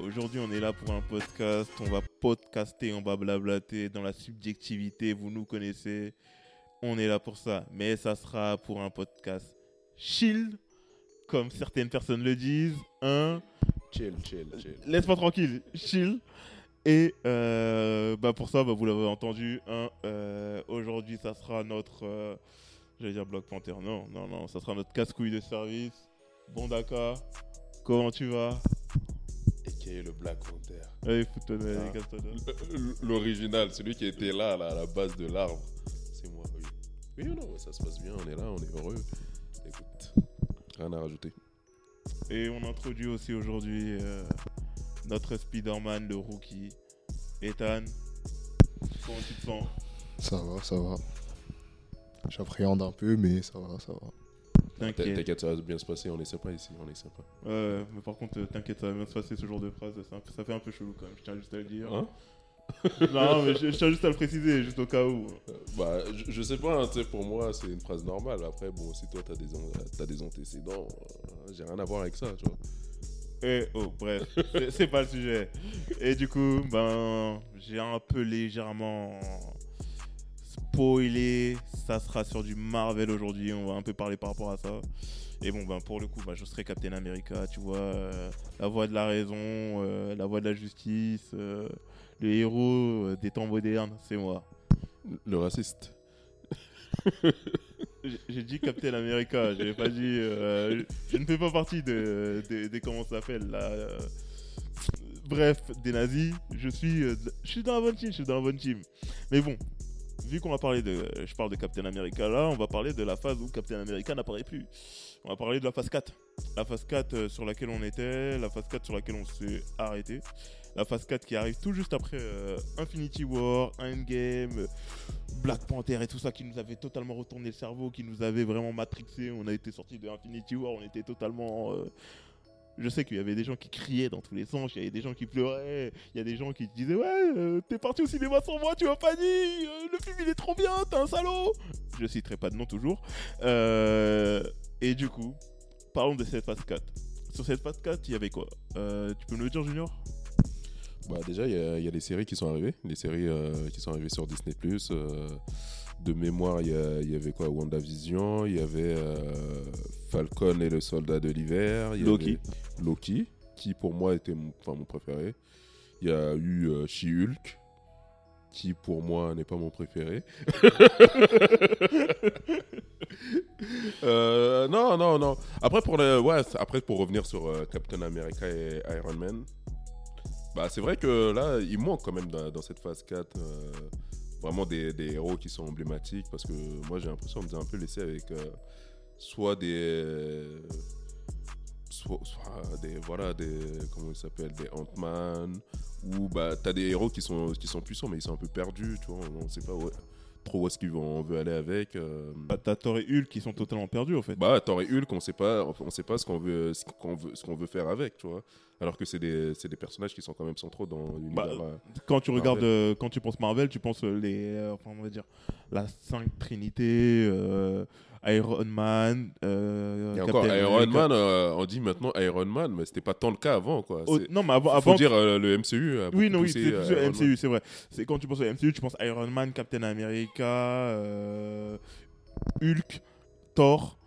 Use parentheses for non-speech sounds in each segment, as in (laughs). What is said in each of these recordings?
Aujourd'hui, on est là pour un podcast. On va podcaster, on va blablater dans la subjectivité. Vous nous connaissez. On est là pour ça. Mais ça sera pour un podcast chill, comme certaines personnes le disent. Un, Chill, chill, chill. laisse-moi tranquille, chill. Et euh, bah pour ça, bah vous l'avez entendu. Un, euh, aujourd'hui, ça sera notre. euh, J'allais dire Bloc Panther. Non, non, non. Ça sera notre casse-couille de service. Bon, d'accord. Comment tu vas? Qui est le Black Panther Ah. L- L'original, celui qui était là, là, à la base de l'arbre. C'est moi, oui. Oui, non, ça se passe bien, on est là, on est heureux. Écoute, rien à rajouter. Et on introduit aussi aujourd'hui euh, notre Spider-Man, le rookie, Ethan. Comment tu te sens? Ça va, ça va. J'appréhende un peu, mais ça va, ça va. T'inquiète. T'inquiète, ça va bien se passer, on est sympa ici, on est sympa. Ouais, mais par contre, euh, t'inquiète, ça va bien se passer ce genre de phrase. Ça, ça fait un peu chelou quand même, je tiens juste à le dire. Hein? (laughs) Non, mais je, je tiens juste à le préciser, juste au cas où. Euh, Bah, je, je sais pas, hein, tu sais, pour moi, c'est une phrase normale. Après, bon, si toi, t'as des, t'as des antécédents, euh, j'ai rien à voir avec ça, tu vois. Et oh, bref, (laughs) c'est pas le sujet. Et du coup, ben, j'ai un peu légèrement spoilé. Ça sera sur du Marvel aujourd'hui. On va un peu parler par rapport à ça. Et bon, ben, pour le coup, ben, je serai Captain America, tu vois. euh, la voix de la raison, euh, la voix de la justice, euh, le héros des temps modernes, c'est moi. Le raciste. (laughs) J'ai- dit Captain America, j'ai pas dit. je ne fais pas partie de, de- des- comment ça s'appelle là. bref, des nazis. Je suis, de- je suis dans la bonne team, je suis dans la bonne team. Mais bon, vu qu'on va parler de, je parle de Captain America là, on va parler de la phase où Captain America n'apparaît plus. On va parler de la phase 4. La phase 4 euh, sur laquelle on était, la phase 4 sur laquelle on s'est arrêté. La phase 4 qui arrive tout juste après euh, Infinity War, Endgame, euh, Black Panther et tout ça qui nous avait totalement retourné le cerveau, qui nous avait vraiment matrixé. On a été sorti de Infinity War, on était totalement. Je sais qu'il y avait des gens qui criaient dans tous les sens, il y avait des gens qui pleuraient, il y a des gens qui disaient Ouais, euh, t'es parti au cinéma sans moi, tu m'as pas dit, euh, le film il est trop bien, t'es un salaud. Je citerai pas de nom toujours. Euh, et du coup, parlons de cette phase 4. Sur cette phase 4, il y avait quoi? Tu peux nous le dire, Junior? Bah déjà, il y, a- les séries qui sont arrivées, les séries qui sont arrivées sur Disney+. De mémoire, il y, avait quoi WandaVision, il y avait euh, Falcon et le soldat de l'hiver, il y Loki. avait Loki, qui pour moi était mon, préféré. Il y a eu euh, She-Hulk, qui pour moi n'est pas mon préféré. (laughs) Euh, non, non, non. Après pour, le, ouais, après, pour revenir sur euh, Captain America et Iron Man, bah, c'est vrai que là, il manque quand même dans, dans cette phase 4 euh, vraiment des, des héros qui sont emblématiques parce que moi j'ai l'impression nous a un peu laissé avec euh, soit des. Soit, des. Voilà, des. Comment ils s'appellent Des Ant-Man. Ou bah, t'as des héros qui sont, qui sont puissants mais ils sont un peu perdus, tu vois. On sait pas où- trop où est-ce qu'ils vont on veut aller avec. euh. Bah, T'as Thor et Hulk qui sont totalement perdus en fait. Bah, Thor et Hulk, on sait pas, on sait pas ce qu'on veut, ce qu'on veut, ce qu'on veut faire avec, tu vois. Alors que c'est des, c'est des personnages qui sont quand même centraux dans l'univers. Bah, euh, quand tu regardes, Marvel. euh, quand tu penses Marvel, tu penses les, enfin on va dire, la 5 Trinité, Iron Man, euh, Et Captain encore, Iron America. Man, euh, on dit maintenant Iron Man, mais c'était pas tant le cas avant, quoi. Oh, non, mais avant, Faut avant dire euh, le MCU. a oui, non, oui, c'est euh, plus le MCU, c'est vrai. C'est quand tu penses au MCU, tu penses Iron Man, Captain America, Hulk, Thor,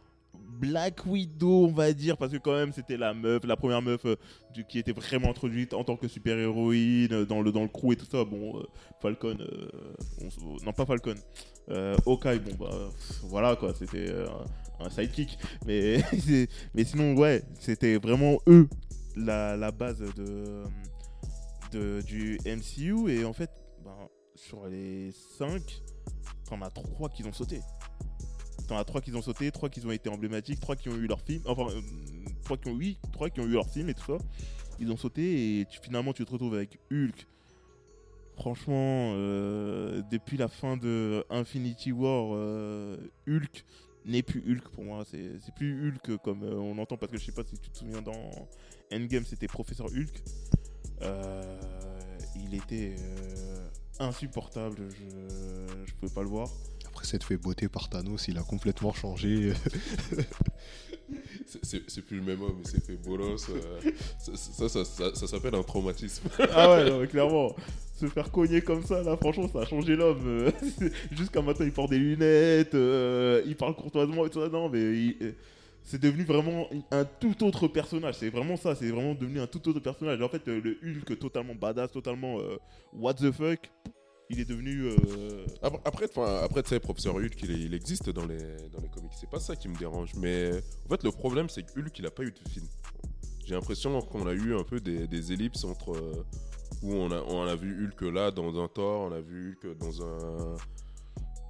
Black Widow, on va dire, parce que quand même c'était la meuf, la première meuf euh, qui était vraiment introduite en tant que super héroïne euh, dans le dans le crew et tout ça. Bon, euh, Falcon, non pas Falcon, Hawkeye, bon bah voilà quoi, c'était un, sidekick, mais (laughs) mais sinon ouais, c'était vraiment eux la, la base de, de du MCU et en fait ben, sur les 5 t'en as 3 qui ont sauté t'en as 3 qui ont sauté 3 qui ont été emblématiques 3 qui ont eu leur film enfin 3 qui ont oui 3 qui ont eu leur film et tout ça ils ont sauté et finalement tu te retrouves avec Hulk Franchement, euh, depuis la fin de Infinity War, euh, Hulk n'est plus Hulk pour moi. C'est plus Hulk comme euh, on entend parce que je sais pas si tu te souviens dans Endgame, c'était Professeur Hulk. Euh, il était euh, insupportable. Je je pouvais pas le voir. Après s'être fait botter par Thanos, il a complètement changé. (laughs) C'est- plus le même homme, il s'est fait bolos. euh, ça, ça, ça, ça- ça s'appelle un traumatisme. Ah ouais, non, mais clairement. Se faire cogner comme ça, là, franchement, ça a changé l'homme. euh, (laughs) Jusqu'à maintenant, il porte des lunettes, euh, il parle courtoisement et tout ça. Non, mais il- c'est devenu vraiment un tout autre personnage. C'est vraiment ça, c'est vraiment devenu un tout autre personnage. En fait, le Hulk totalement badass, totalement euh, what the fuck, il est devenu. euh, Après, après, tu sais, Professeur Hulk, il, existe dans les, dans les comics. C'est pas ça qui me dérange. Mais en fait, le problème, c'est que Hulk, il a pas eu de film. J'ai l'impression qu'on a eu un peu des, des ellipses entre. euh, où on a, on a vu Hulk là dans un Thor, on a vu Hulk dans un.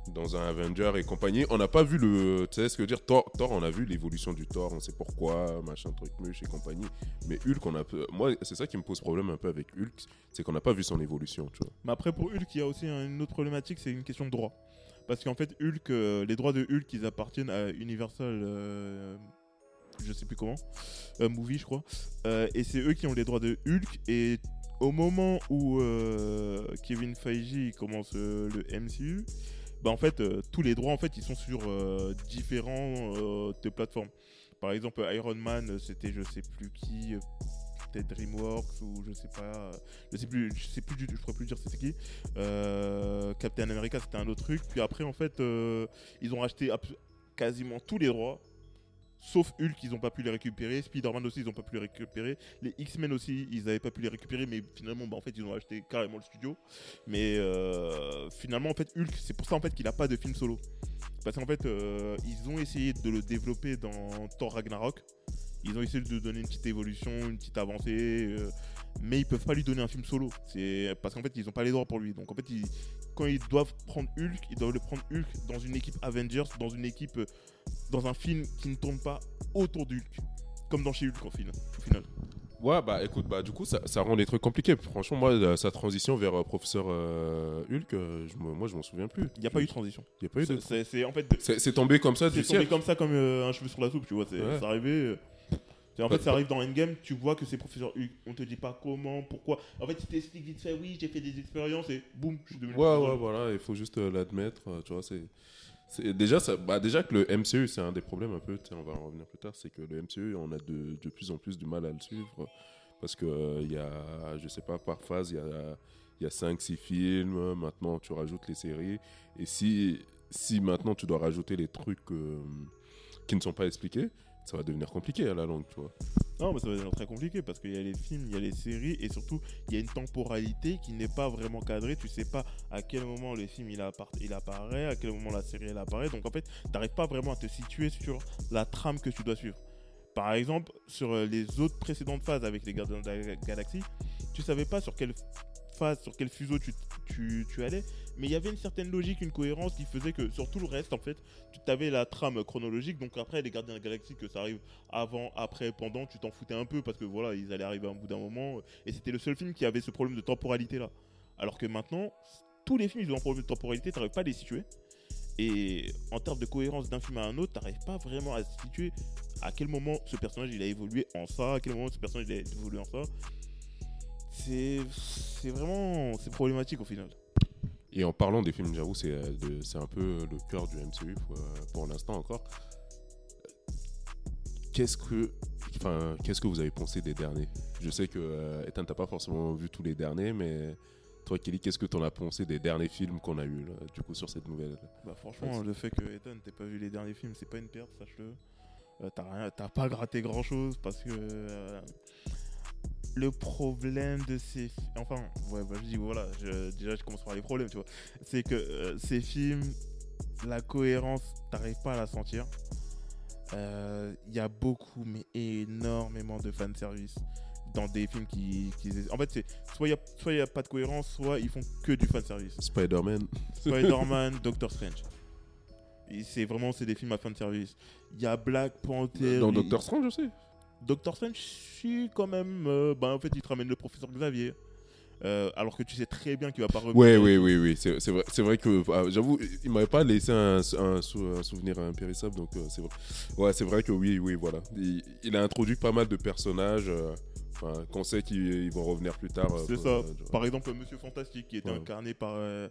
Dans un Avenger et compagnie. On n'a pas vu le. Tu sais ce que je veux dire Thor, Thor, on a vu l'évolution du Thor, on sait pourquoi, machin, truc, muche et compagnie. Mais Hulk, on a. Moi, c'est ça qui me pose problème un peu avec Hulk, c'est qu'on n'a pas vu son évolution, tu vois. Mais après, pour Hulk, il y a aussi une autre problématique, c'est une question de droit. Parce qu'en fait, Hulk, euh, les droits de Hulk, ils appartiennent à Universal, euh, je sais plus comment, euh, Movie, je crois. Et c'est eux qui ont les droits de Hulk. Et au moment où Kevin Feige commence le MCU, bah en fait, euh, tous les droits, en fait, ils sont sur euh, différents euh, plateformes. Par exemple, Iron Man, c'était je sais plus qui, peut-être DreamWorks ou je sais pas. je sais plus, je sais plus, du- je pourrais plus dire c'était qui. Captain America, c'était un autre truc. Puis après, en fait, euh, ils ont acheté quasiment tous les droits. Sauf Hulk, ils n'ont pas pu les récupérer. Spider-Man aussi, ils n'ont pas pu les récupérer. Les X-Men aussi, ils n'avaient pas pu les récupérer. Mais finalement, bah, ils ont acheté carrément le studio. Mais euh, finalement, en fait, Hulk, c'est pour ça en fait qu'il n'a pas de film solo. Parce qu'en fait, euh, ils ont essayé de le développer dans Thor Ragnarok. Ils ont essayé de lui donner une petite évolution, une petite avancée. euh, mais ils peuvent pas lui donner un film solo. C'est parce qu'en fait ils ont pas les droits pour lui. Donc en fait quand ils doivent prendre Hulk, ils doivent le prendre Hulk dans une équipe Avengers, dans une équipe, dans un film qui ne tourne pas autour d'Hulk, comme dans chez Hulk au final. Au final. Ouais, bah écoute, bah du coup, ça, ça rend les trucs compliqués. Franchement, moi, euh, sa transition vers euh, Professeur euh, Hulk, euh, je moi, je m'en souviens plus. Il n'y a pas eu de transition. Il y a pas eu de. C'est- C'est c'est- en fait C'est c'est tombé comme ça du c'est tombé ciel. comme ça comme un cheveu sur la soupe, tu vois. C'est Ouais. arrivé. En Pas- fait, ça arrive dans Endgame, tu vois que c'est professeur Hulk. On te dit pas comment, pourquoi. En fait, il t'explique vite fait, oui, j'ai fait des expériences et boum, je suis devenu. Ouais, ouais, voilà, il faut juste l'admettre. tu vois, c'est. Déjà, bah, déjà que le MCU, c'est un des problèmes un peu, on va en revenir plus tard, c'est que le MCU, on a de, plus en plus du mal à le suivre. Parce que euh, il y a, je sais pas, par phase, il y a, y a 5-6 films, maintenant tu rajoutes les séries. Et si, maintenant tu dois rajouter les trucs euh, qui ne sont pas expliqués, ça va devenir compliqué à la langue, tu vois. Non, mais ça va devenir très compliqué parce qu'il y a les films, il y a les séries et surtout il y a une temporalité qui n'est pas vraiment cadrée. Tu sais pas à quel moment le film il, apparaît, à quel moment la série elle apparaît. Donc en fait, tu n'arrives pas vraiment à te situer sur la trame que tu dois suivre. Par exemple, sur euh, les autres précédentes phases avec les Gardiens de la Galaxie, tu savais pas sur quelle sur quel fuseau tu allais, mais il y avait une certaine logique, une cohérence qui faisait que sur tout le reste, en fait, tu avais la trame chronologique. Donc après, les Gardiens de la Galaxie, que ça arrive avant, après, pendant, tu t'en foutais un peu parce que voilà, ils allaient arriver à un bout d'un moment. Et c'était le seul film qui avait ce problème de temporalité là. Alors que maintenant, tous les films, ils ont un problème de temporalité, t'arrives pas à les situer. Et en termes de cohérence d'un film à un autre, t'arrives pas vraiment à situer à quel moment ce personnage il a évolué en ça, à quel moment ce personnage il a évolué en ça. C'est vraiment c'est problématique au final. Et en parlant des films, j'avoue, c'est euh, c'est un peu le cœur du MCU pour, euh, pour l'instant encore. Qu'est-ce que, enfin, qu'est-ce que vous avez pensé des derniers? Je sais que euh, Ethan, t'as pas forcément vu tous les derniers, mais toi, Kelly, qu'est-ce que t'en as pensé des derniers films qu'on a eu là, du coup sur cette nouvelle Bah franchement, le fait que Ethan t'ait pas vu les derniers films, c'est pas une perte, sache-le. Euh, t'as rien, t'as pas gratté grand chose parce que euh, le problème de ces, fi- enfin, ouais, bah, je dis voilà, je- déjà je commence par les problèmes, tu vois. C'est que euh, ces films, la cohérence, t'arrives pas à la sentir. Euh, Il y a beaucoup, mais énormément de fanservice dans des films qui, qui- en fait, c'est soit il y a, soit il y a pas de cohérence, soit ils font que du fanservice. Spider-Man. Spider-Man, (laughs) Doctor Strange. C'est vraiment c'est des films à fin de service. Il y a Black Panther. Dans Doctor Strange aussi. Doctor Strange, si quand même. euh, bah, en fait, il te ramène le professeur Xavier. euh, alors que tu sais très bien qu'il va pas revenir. Ouais, oui, oui, oui. C'est vrai, c'est vrai que ah, j'avoue, il m'avait pas laissé un, un sou- un souvenir impérissable, donc euh, c'est vrai. Ouais, c'est vrai que oui, oui, voilà. Il, il a introduit pas mal de personnages euh, enfin, qu'on sait qu'ils ils vont revenir plus tard. euh, C'est ça. euh, genre- Par exemple, Monsieur Fantastique qui était Ouais. incarné par euh,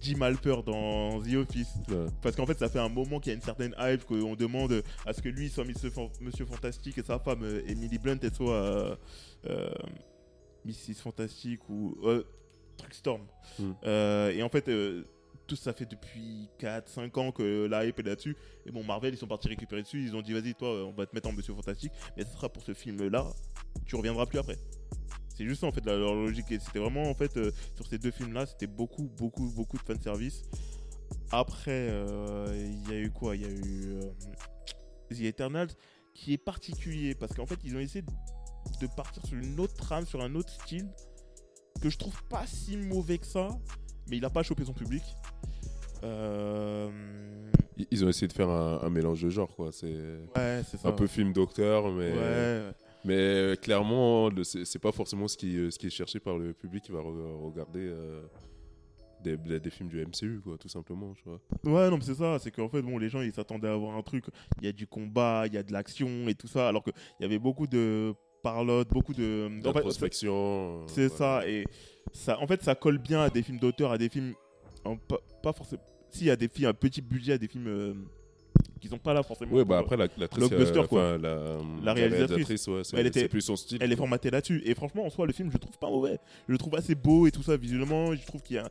Jim Halper dans The Office. Ouais. Parce qu'en fait, ça fait un moment qu'il y a une certaine hype qu'on demande à ce que lui soit Monsieur, Fan- Monsieur Fantastique et sa femme euh, Emily Blunt elle soit euh, euh, Mrs Fantastique ou euh, Truckstorm. Euh, et en fait, tout ça fait depuis 4-5 ans que la hype est là-dessus. Et bon, Marvel, ils sont partis récupérer dessus. Ils ont dit, vas-y, toi, on va te mettre en Monsieur Fantastique. Mais ce sera pour ce film-là. Tu reviendras plus après. C'est juste ça, en fait, la, leur logique. Et c'était vraiment, en fait, euh, sur ces deux films-là, c'était beaucoup, beaucoup, beaucoup de fanservice. Après, euh, il y a eu quoi? Il y a eu euh, The Eternals, qui est particulier. Parce qu'en fait, ils ont essayé de partir sur une autre trame, sur un autre style, que je trouve pas si mauvais que ça. Mais il a pas chopé son public. Euh, Ils- ont essayé de faire un, un mélange de genres, quoi. C'est Ouais, c'est ça. un peu film docteur, mais, Ouais. Mais euh, clairement, c'est pas forcément ce qui, euh, ce qui est cherché par le public qui va re- regarder euh, des, films du MCU, quoi, tout simplement. Tu vois. Ouais, non, mais c'est ça. C'est qu'en fait, bon, les gens, ils s'attendaient à avoir un truc. Il y a du combat, il y a de l'action et tout ça. Alors qu'il y avait beaucoup de parlotte, beaucoup de. D'introspection. c'est ça. Et ça, en fait, ça colle bien à des films d'auteur, à des films. en pas, pas forcément. Si, à des films à petit budget, à des films euh, qui sont pas là forcément. Pour- bah après, la, euh, quoi. enfin, la, La réalisatrice. ouais, c'est, Elle était- plus son style. Elle est formatée là-dessus. Et franchement, en soi, le film, je le trouve pas mauvais. Je le trouve assez beau et tout ça visuellement. Je trouve qu'il y a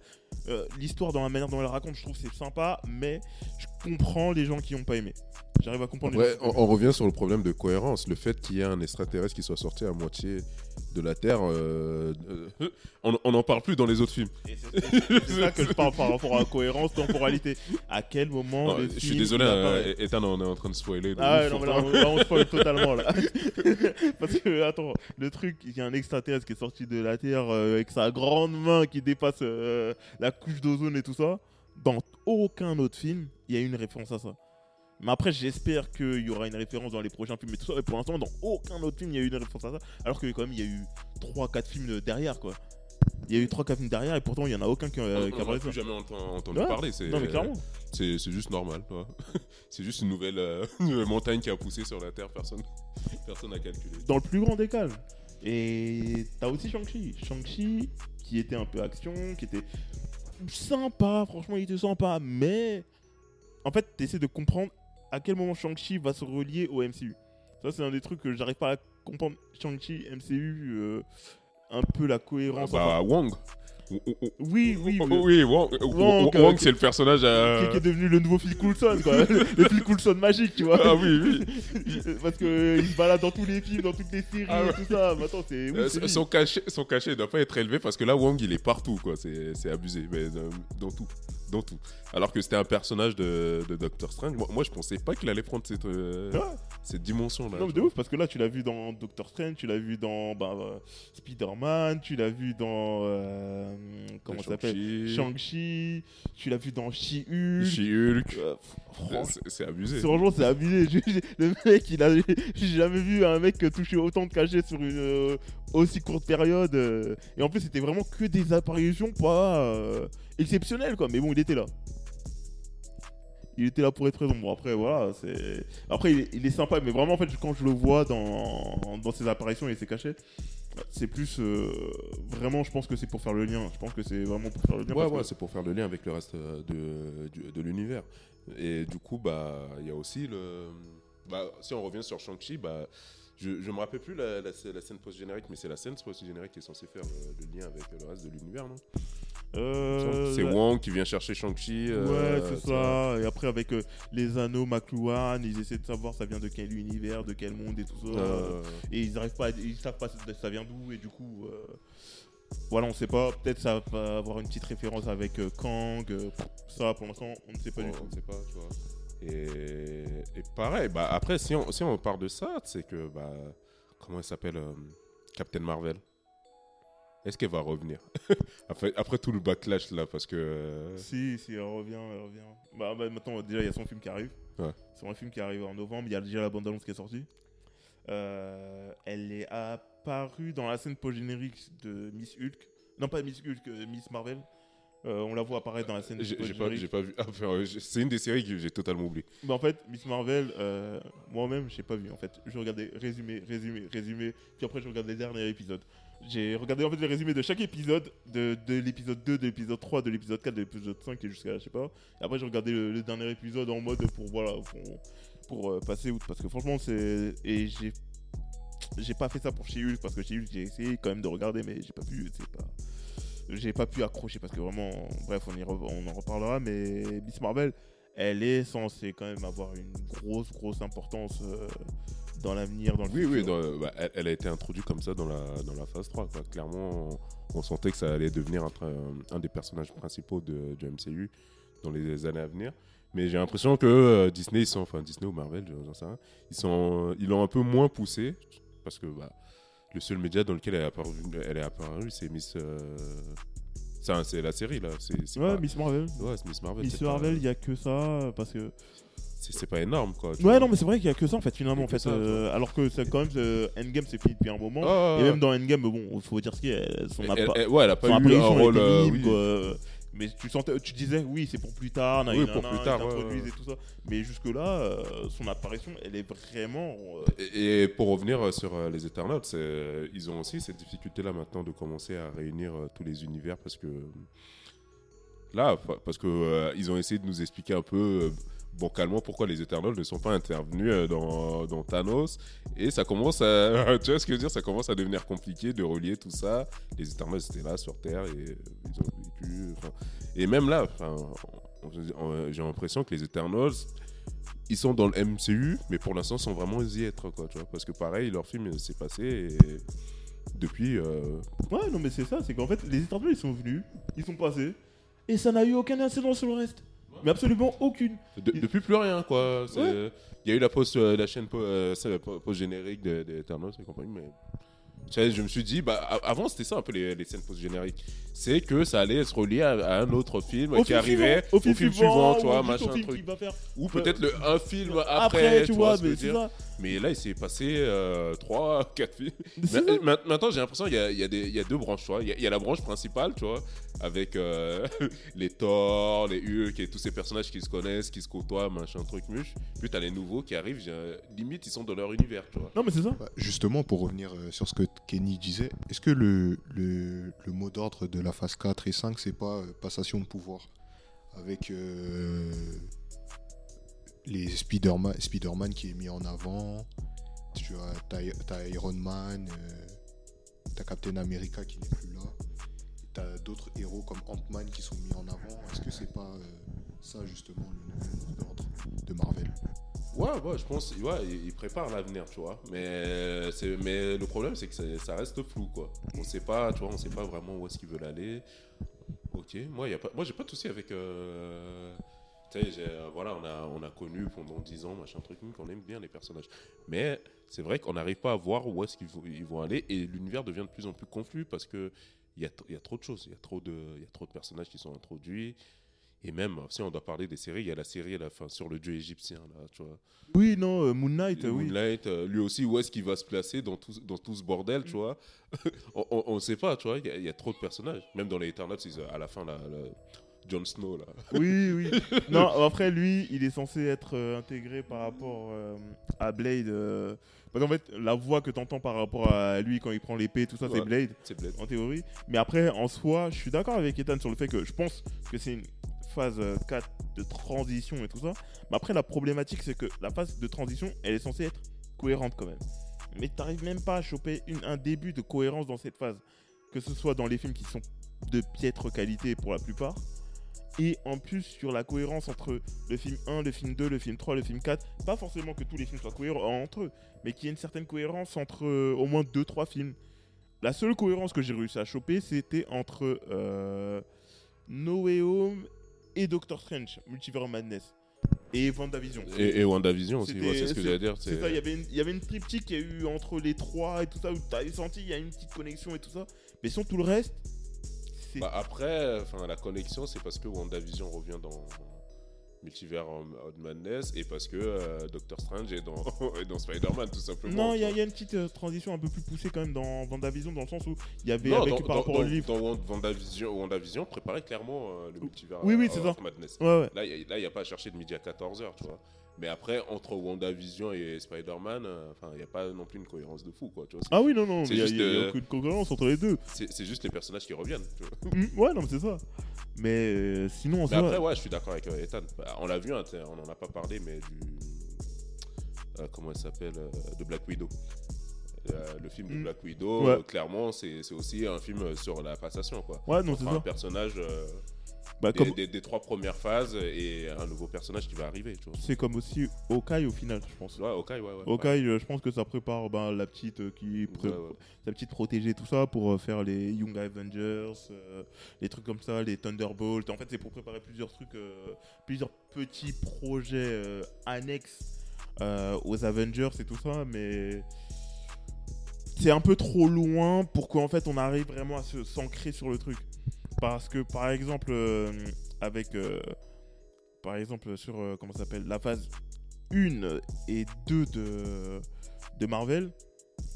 euh, l'histoire dans la manière dont elle raconte. Je trouve c'est sympa, mais je comprends les gens qui n'ont pas aimé. J'arrive à comprendre. les Ouais, on, on revient sur le problème de cohérence. Le fait qu'il y ait un extraterrestre qui soit sorti à moitié de la Terre, euh, euh, on n'en parle plus dans les autres films. C'est- ça que je parle par rapport à cohérence, temporalité. À quel moment Non, je suis film désolé, apparaît Ethan, on est en train de spoiler. Ah ouais, non, mais là, on, là, on spoil totalement là. (laughs) Parce que, attends, le truc, il y a un extraterrestre qui est sorti de la Terre euh, avec sa grande main qui dépasse euh, la couche d'ozone et tout ça. Dans aucun autre film, il y a eu une référence à ça. Mais après, j'espère qu'il y aura une référence dans les prochains films et tout ça. Mais pour l'instant, dans aucun autre film, il y a eu une référence à ça. Alors que, quand même, il y a eu 3-4 films derrière, quoi. Il y a eu 3-4 films derrière et pourtant, il y en a aucun qui, on qui a parlé de plus ça. jamais entendu, entendu Ouais. parler. Non, mais clairement. c'est, juste normal. (laughs) c'est juste une nouvelle, euh, (laughs) une nouvelle montagne qui a poussé sur la Terre. Personne (laughs) personne n'a calculé. dans le plus grand des calmes. Et t'as aussi Shang-Chi. Shang-Chi qui était un peu action, qui était sympa, franchement il était sympa, mais en fait t'essaies de comprendre à quel moment Shang-Chi va se relier au MCU. Ça c'est un des trucs que j'arrive pas à comprendre. Shang-Chi, MCU, euh, un peu la cohérence. Bah, enfin, Wong. Oui, oui, oui. Wong, Wong, Wong, euh, c'est le personnage. Qui, est devenu le nouveau Phil Coulson, quoi. (laughs) le, Phil Coulson magique, tu vois. Ah oui, oui. (laughs) Parce que il se balade dans tous les films, dans toutes les séries Ah tout ça. Mais attends, c'est. Euh, son cachet, son cachet doit pas être élevé parce que là Wong il est partout quoi, c'est abusé, mais euh, dans tout, dans tout. Alors que c'était un personnage de, de Doctor Strange. Moi, moi, je pensais pas qu'il allait prendre cette, euh, Ouais. cette dimension là. Non, mais de ouf, parce que là, tu l'as vu dans Doctor Strange, tu l'as vu dans bah, euh, Spider-Man, tu l'as vu dans. euh, comment ça s'appelle? Shang-Chi, tu l'as vu dans She-Hulk. She-Hulk. C'est- abusé. Franchement, c'est abusé. (laughs) Le mec, il a. J'ai jamais vu un mec toucher autant de cachets sur une aussi courte période. euh. Et en plus, c'était vraiment que des apparitions pas euh, exceptionnelles, quoi. Mais bon, il était là. Il était là pour être présent. Bon, après, voilà. c'est Après, il est, il est sympa, mais vraiment, en fait, quand je le vois dans, dans ses apparitions et ses cachets, c'est plus. euh, Vraiment, je pense que c'est pour faire le lien. Je pense que c'est vraiment pour faire le lien. Ouais, parce ouais, c'est pour faire le lien avec le reste euh, de, du- de l'univers. Et du coup, bah, il y a aussi le. Bah, si on revient sur Shang-Chi, bah, je, je me rappelle plus la, la, la scène post-générique, mais c'est la scène post-générique qui est censée faire le, le lien avec le reste de l'univers, non? Euh, C'est ouais. Wong qui vient chercher Shang-Chi. euh, Ouais, c'est ça. Et après, avec euh, les anneaux McLuhan, ils essaient de savoir ça vient de quel univers, de quel monde et tout ça. Euh, Et ils arrivent pas, à- ils savent pas ça vient d'où. Et du coup, euh, voilà, on sait pas. Peut-être ça va avoir une petite référence avec euh, Kang. euh, ça, pour l'instant, on ne sait pas on du tout. ne sait pas, tu vois. Et, et pareil, bah, après, si on, si on part de ça, c'est que, bah, comment elle s'appelle euh, Captain Marvel? Est-ce qu'elle va revenir? (laughs) Après, après tout le backlash là, parce que. euh, Si, si, elle revient, elle revient. Bah, bah, maintenant, déjà, il y a son film qui arrive. Ouais. C'est un film qui arrive en novembre. Il y a déjà la bande-annonce qui est sortie. Euh, elle est apparue dans la scène post-générique de Miss Hulk, Non, pas Miss Hulk, Miss Marvel. Euh, on la voit apparaître dans la scène. J'ai pas, pas vu. Ah, (laughs) enfin, j'ai- c'est une des séries que j'ai totalement oublié. Bah, en fait, Miss Marvel, euh, moi-même, j'ai pas vu. En fait, je regardais résumé, résumé, résumé, puis après, je regarde les derniers épisodes. J'ai regardé en fait les résumés de chaque épisode, de, de l'épisode 2, de l'épisode 3, de l'épisode 4, de l'épisode 5 et jusqu'à je sais pas. Et après, j'ai regardé le, le dernier épisode en mode pour voilà, pour, pour, euh, passer outre. Parce que franchement, c'est. Et j'ai. J'ai pas fait ça pour chez Hulk parce que chez Hulk, j'ai essayé quand même de regarder, mais j'ai pas pu. C'est pas. J'ai pas pu accrocher parce que vraiment. Bref, on, y re- on en reparlera, mais Miss Marvel, elle est censée quand même avoir une grosse, grosse importance euh, dans l'avenir, dans le Oui, futur. oui, dans- bah, elle, elle a été introduite comme ça dans la, dans la phase 3. Quoi. Clairement, on, on sentait que ça allait devenir un, des personnages principaux de, du MCU dans les années à venir. Mais j'ai l'impression que euh, Disney, ils sont, enfin Disney ou Marvel, j'en sais rien, ils sont, ils l'ont un peu moins poussé parce que bah, le seul média dans lequel elle est apparue, elle est apparue, c'est Miss, euh, ça, c'est la série là. C'est, Ouais, pas- Miss Marvel. ouais, c'est Miss Marvel. Miss Marvel, il y a que ça parce que. c'est, c'est pas énorme quoi. Ouais, vois. non, mais c'est vrai qu'il y a que ça en fait, finalement. En fait, ça, euh, alors que c'est quand même euh, Endgame, c'est fini depuis un moment. Ah, Et même dans Endgame, bon, il faut dire ce qu'il y a. Son, elle, elle- ouais, elle a pas eu un rôle. minime, oui. quoi. Mais tu sentais, tu disais, oui, c'est pour plus tard, Oui, pour plus tard, ouais, et tout ça. Mais jusque-là, euh, son apparition, elle est vraiment. euh, Et, et pour revenir euh, sur euh, les euh, ils ont aussi cette difficulté-là maintenant de commencer à réunir tous les univers parce que là, parce que ils ont essayé de nous expliquer un peu euh, bancalement pourquoi les Eternals ne sont pas intervenus euh, dans, dans Thanos? Et ça commence à, (laughs) tu vois ce que je veux dire, ça commence à devenir compliqué de relier tout ça. Les Eternals étaient là sur Terre et euh, ils ont vécu, et même là, j'ai l'impression que les Eternals ils sont dans le MCU, mais pour l'instant, sont vraiment y être, quoi, tu vois? Parce que pareil, leur film s'est passé et depuis. euh, Ouais, non, mais c'est ça, c'est qu'en fait, les Eternals, ils sont venus, ils sont passés, et ça n'a eu aucune incidence sur le reste. Mais absolument aucune. de- depuis plus rien, quoi. Ouais. Il y a eu la pause, euh, la chaîne po- euh, post-générique des de Eternals et compagnie, mais. Je me suis dit, bah, avant c'était ça un peu les, les scènes post-génériques. C'est que ça allait se relier à, à un autre film Au qui film arrivait suivant, au film, suivant, tu vois, machin, truc. faire. Ou peut-être le un film après, Après, tu vois, mais c'est ça. Mais là, il s'est passé 3, 4 films. Maintenant, j'ai l'impression qu'il y a, y, y deux branches. tu vois. Il y, a- il y a la branche principale, tu vois, avec euh, (laughs) les Thor, les Hulk et tous ces personnages qui se connaissent, qui se côtoient, machin, truc, muche. Puis t'as les nouveaux qui arrivent, limite, ils sont dans leur univers, tu vois. Non, mais c'est ça. Bah, Justement, pour revenir euh, sur ce que Kenny disait, est-ce que le, le, le mot d'ordre de la phase 4 et 5, c'est pas euh, passation de pouvoir Avec euh, les Spider-Man qui est mis en avant, tu as t'as, Iron Man, euh, t'as Captain America qui n'est plus là, t'as d'autres héros comme Ant-Man qui sont mis en avant. Est-ce que c'est pas euh, ça justement le nouveau de Marvel? Ouais, je pense, ouais, ils préparent l'avenir, tu vois. Mais, c'est- mais le problème, c'est que ça, reste flou, quoi. On sait pas, tu vois, on sait pas vraiment où est-ce qu'ils veulent aller. Ok, moi, y a pas, moi, j'ai pas de souci avec. euh, tu sais, j'ai- euh, voilà, on a, on a connu pendant 10 ans, machin truc, qu'on aime bien les personnages. Mais c'est vrai qu'on n'arrive pas à voir où est-ce qu'ils vont, ils vont aller et l'univers devient de plus en plus confus parce que il y a, y a trop de choses, il y a trop de, il y a trop de personnages qui sont introduits. Et même, si on doit parler des séries, il y a la série à la fin sur le dieu égyptien, là, tu vois. Oui, non, euh, Moon Knight, euh, oui. Euh, lui aussi, où est-ce qu'il va se placer dans tout, dans tout ce bordel, tu vois (laughs) On ne sait pas, tu vois, il y, y a trop de personnages. Même dans les Eternals, à la fin, là, là, Jon Snow, là. Oui, oui. (laughs) non, après, lui, il est censé être euh, intégré par rapport euh, à Blade. euh, Parce qu'en fait, la voix que tu entends par rapport à lui quand il prend l'épée, tout ça, c'est. Blade, C'est Blade. en théorie. Mais après, en soi, je suis d'accord avec Ethan sur le fait que je pense que c'est une phase euh, 4 de transition et tout ça. Mais après, la problématique, c'est que la phase de transition, elle est censée être cohérente quand même. Mais t'arrives même pas à choper une- un début de cohérence dans cette phase. Que ce soit dans les films qui sont de piètre qualité pour la plupart. Et en plus sur la cohérence entre le film 1, le film 2, le film 3, le film 4. Pas forcément que tous les films soient cohérents entre eux, mais qu'il y ait une certaine cohérence entre euh, au moins 2-3 films. La seule cohérence que j'ai réussi à choper, c'était entre euh, No Way Home et Doctor Strange, Multiverse Madness. Et WandaVision. Et, et WandaVision aussi, ouais, c'est ce que j'allais dire. C'est ça, il y avait une- triptyque qu'il y a eu entre les trois et tout ça, où tu avais senti, il y a une petite connexion et tout ça. Mais sinon, tout le reste, c'est. Bah, après, enfin, la connexion, c'est parce que WandaVision revient dans, Multivers of Madness et parce que euh, Doctor Strange est dans, (laughs) est dans Spider-Man, tout simplement. Non, il y, a- y a une petite euh, transition un peu plus poussée quand même dans WandaVision, dans le sens où il y avait. Non, avec dans, par dans, rapport dans, au livre. dans Wand- WandaVision, WandaVision préparait clairement euh, le Multivers Oui, oui, of c'est ça. Madness. Ouais, ouais. Là, il n'y a, pas à chercher de midi à 14h, tu vois. Mais après, entre WandaVision et Spider-Man, euh, enfin, il n'y a pas non plus une cohérence de fou, quoi. Tu vois, c'est- Ah oui, non, non, il y a, y a- euh, aucune concurrence entre les deux. c'est juste les personnages qui reviennent. tu vois. Mm, ouais, non, mais c'est ça. Mais euh, sinon, en Mais après, ouais, je suis d'accord avec euh, Ethan. Bah, on l'a vu, hein, on n'en a pas parlé, mais du. euh, comment elle s'appelle euh, De Black Widow. Euh, le film de Mm. Black Widow, Ouais. euh, clairement, c'est aussi un film sur la passation, quoi. ouais, non, c'est Enfin, un ça. personnage euh, Bah, des, comme, des- des trois premières phases et un nouveau personnage qui va arriver, c'est comme aussi Hawkeye au final, je pense. Ouais, ok, ouais, ouais. Hawkeye, euh, je pense que ça prépare ben, la petite euh, qui pré- la petite protégée tout ça pour euh, faire les Young Avengers, euh, les trucs comme ça, les Thunderbolts. En fait, c'est pour préparer plusieurs trucs, euh, plusieurs petits projets euh, annexes aux Avengers et tout ça, mais c'est un peu trop loin pour qu'en fait on arrive vraiment à s'ancrer sur le truc. Parce que par exemple, euh, avec euh, par exemple sur euh, comment ça s'appelle la phase 1 et 2 de, de Marvel,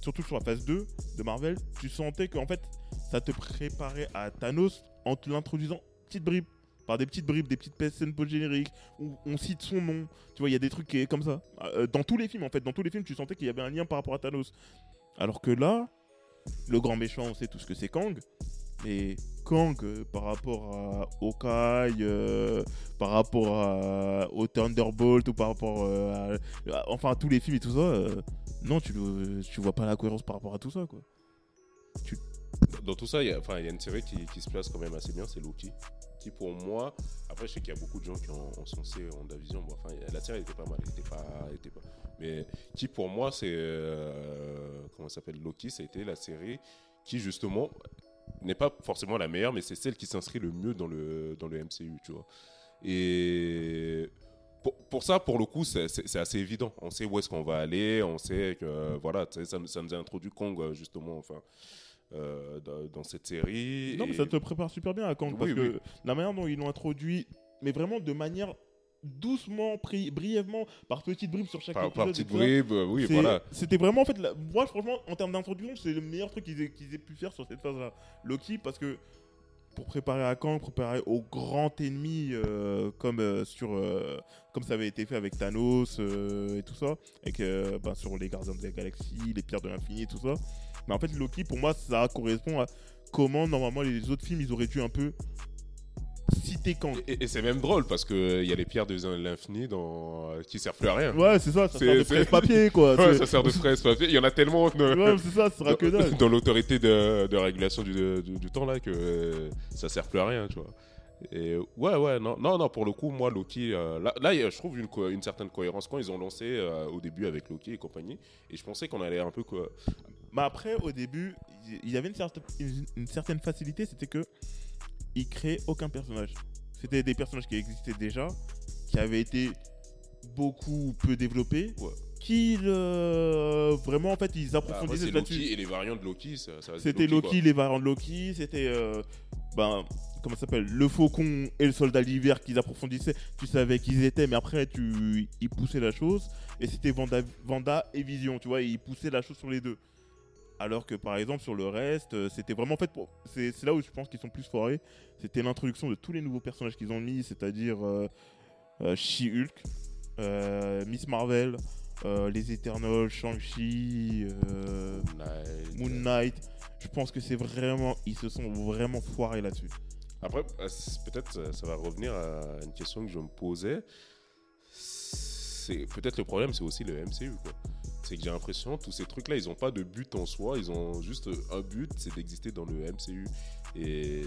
surtout sur la phase 2 de Marvel, tu sentais qu'en fait ça te préparait à Thanos en te l'introduisant petite bribe par des petites bribes, des petites scènes post-génériques, où on cite son nom. Tu vois, il y a des trucs qui est comme ça. Dans tous les films, en fait, dans tous les films, tu sentais qu'il y avait un lien par rapport à Thanos. Alors que là, le grand méchant, on sait tout ce que c'est Kang. Et Kang, euh, par rapport à Hawkeye, euh, par rapport à, au Thunderbolt, ou par rapport euh, à, enfin, à tous les films et tout ça, euh, non, tu, tu vois pas la cohérence par rapport à tout ça, quoi. Dans tout ça, il y, a- une série qui, se place quand même assez bien, c'est Loki. Qui pour moi, après je sais qu'il y a beaucoup de gens qui ont, ont censé WandaVision, bon, enfin, la série était pas mal, elle était pas, elle pas. Mais qui pour moi, c'est. euh, comment s'appelle Loki, ça a été la série qui justement n'est pas forcément la meilleure, mais c'est celle qui s'inscrit le mieux dans le, dans le MCU, tu vois. Et. Pour, pour ça, pour le coup, c'est- assez évident. On sait où est-ce qu'on va aller, on sait que voilà, ça, nous- ça nous a introduit Kong justement, enfin, euh, dans, cette série. Non, mais ça te prépare super bien à Kang, parce Oui, que la manière dont ils l'ont introduit, mais vraiment de manière doucement, brièvement, par petites bribes sur chaque par, par épisode. petites bribes, euh, oui, voilà. C'était vraiment, en fait, la- moi, franchement, en termes d'introduction, c'est le meilleur truc qu'ils aient, pu faire sur cette phase-là. Loki, parce que pour préparer à Kang, préparer au grand ennemi, euh, comme, euh, sur, comme ça avait été fait avec Thanos et tout ça, et que, ben, sur les Gardiens de la Galaxie, les Pierres de l'Infini et tout ça. Mais en fait, Loki, pour moi, ça correspond à comment, normalement, les autres films, ils auraient dû un peu citer Kang. Et, et c'est même drôle parce qu'il y a les pierres de l'infini dans... euh, qui servent plus à rien. Ouais, c'est ça, ça sert de presse-papier, (laughs) quoi. Ouais, ça sert de presse papier. Il y en a tellement de- Ouais, c'est ça, ça sera que dalle. (laughs) dans, l'autorité de, de régulation du, temps là que euh, ça sert plus à rien, tu vois. Et ouais, ouais, non, non, non, pour le coup, moi, Loki, euh, là, je trouve une, certaine cohérence quand ils ont lancé euh, au début avec Loki et compagnie. Et je pensais qu'on allait un peu. quoi- Mais après, au début, il y avait une, certaine- une- une certaine facilité, c'était que ils créaient aucun personnage. C'était des personnages qui existaient déjà, qui avaient été beaucoup ou peu développés, Ouais. qui euh, vraiment en fait ils Bah, après, approfondisaient c'est là-dessus. Loki et les variantes de Loki. ça- C'était Loki, quoi. les variants de Loki, c'était euh, ben comment s'appelle le faucon et le soldat d'hiver qu'ils approfondissaient. Tu savais qui ils étaient, mais après tu ils poussaient la chose et c'était Vanda, Vanda et Vision, tu vois, ils poussaient la chose sur les deux. Alors que par exemple sur le reste, euh, c'était vraiment fait pour. C'est là où je pense qu'ils sont plus foirés. C'était l'introduction de tous les nouveaux personnages qu'ils ont mis, c'est-à-dire euh, euh, She-Hulk, Miss Marvel, euh, les Eternals, Shang-Chi. euh. Moon Knight. Je pense que c'est vraiment. Ils se sont vraiment foirés là-dessus. Après, peut-être ça va revenir à une question que je me posais. C'est peut-être le problème, c'est aussi le MCU quoi. C'est que j'ai l'impression tous ces trucs-là, ils ont pas de but en soi, ils ont juste un but, c'est d'exister dans le MCU. Et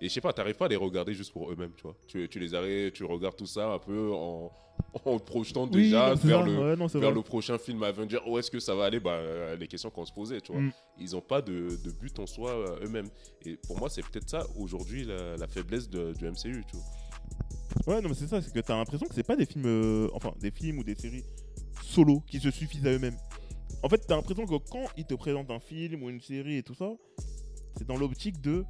et je sais pas, t'arrives pas à les regarder juste pour eux-mêmes, tu vois. Tu, tu les arrêtes, tu regardes tout ça un peu en, (laughs) en projetant déjà vers le Ouais, non, vers le prochain film Avenger, où est-ce que ça va aller? Bah, euh, Les questions qu'on se posait, tu vois. Mm. Ils n'ont pas de, de but en soi euh, eux-mêmes. Et pour moi, c'est peut-être ça, aujourd'hui, la, la faiblesse de- du MCU, tu vois. Ouais, non, mais c'est ça. C'est que t'as l'impression que c'est pas des films. euh, enfin, des films ou des séries solo qui se suffisent à eux-mêmes. En fait, t'as l'impression que quand ils te présentent un film ou une série et tout ça, c'est dans l'optique de.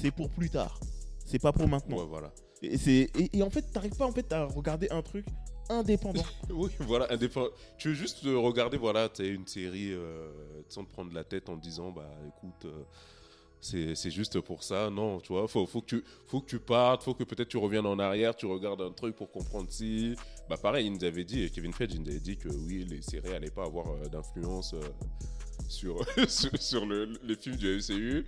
C'est pour plus tard. C'est pas pour maintenant. Ouais, voilà. Et, c'est, et, et en fait, t'arrives pas en fait, à regarder un truc indépendant. (laughs) Oui, voilà, indépendant. Tu veux juste euh, regarder, voilà, tu une série euh, sans te prendre la tête en disant, bah écoute, euh, c'est juste pour ça. Non, tu vois, faut, faut, que tu, faut que tu partes, faut que peut-être tu reviennes en arrière, tu regardes un truc pour comprendre si. Bah pareil, il nous avait dit, Kevin Feige, il nous avait dit que oui, les séries n'allaient pas avoir euh, d'influence. euh, sur, (laughs) sur, sur le- les films du MCU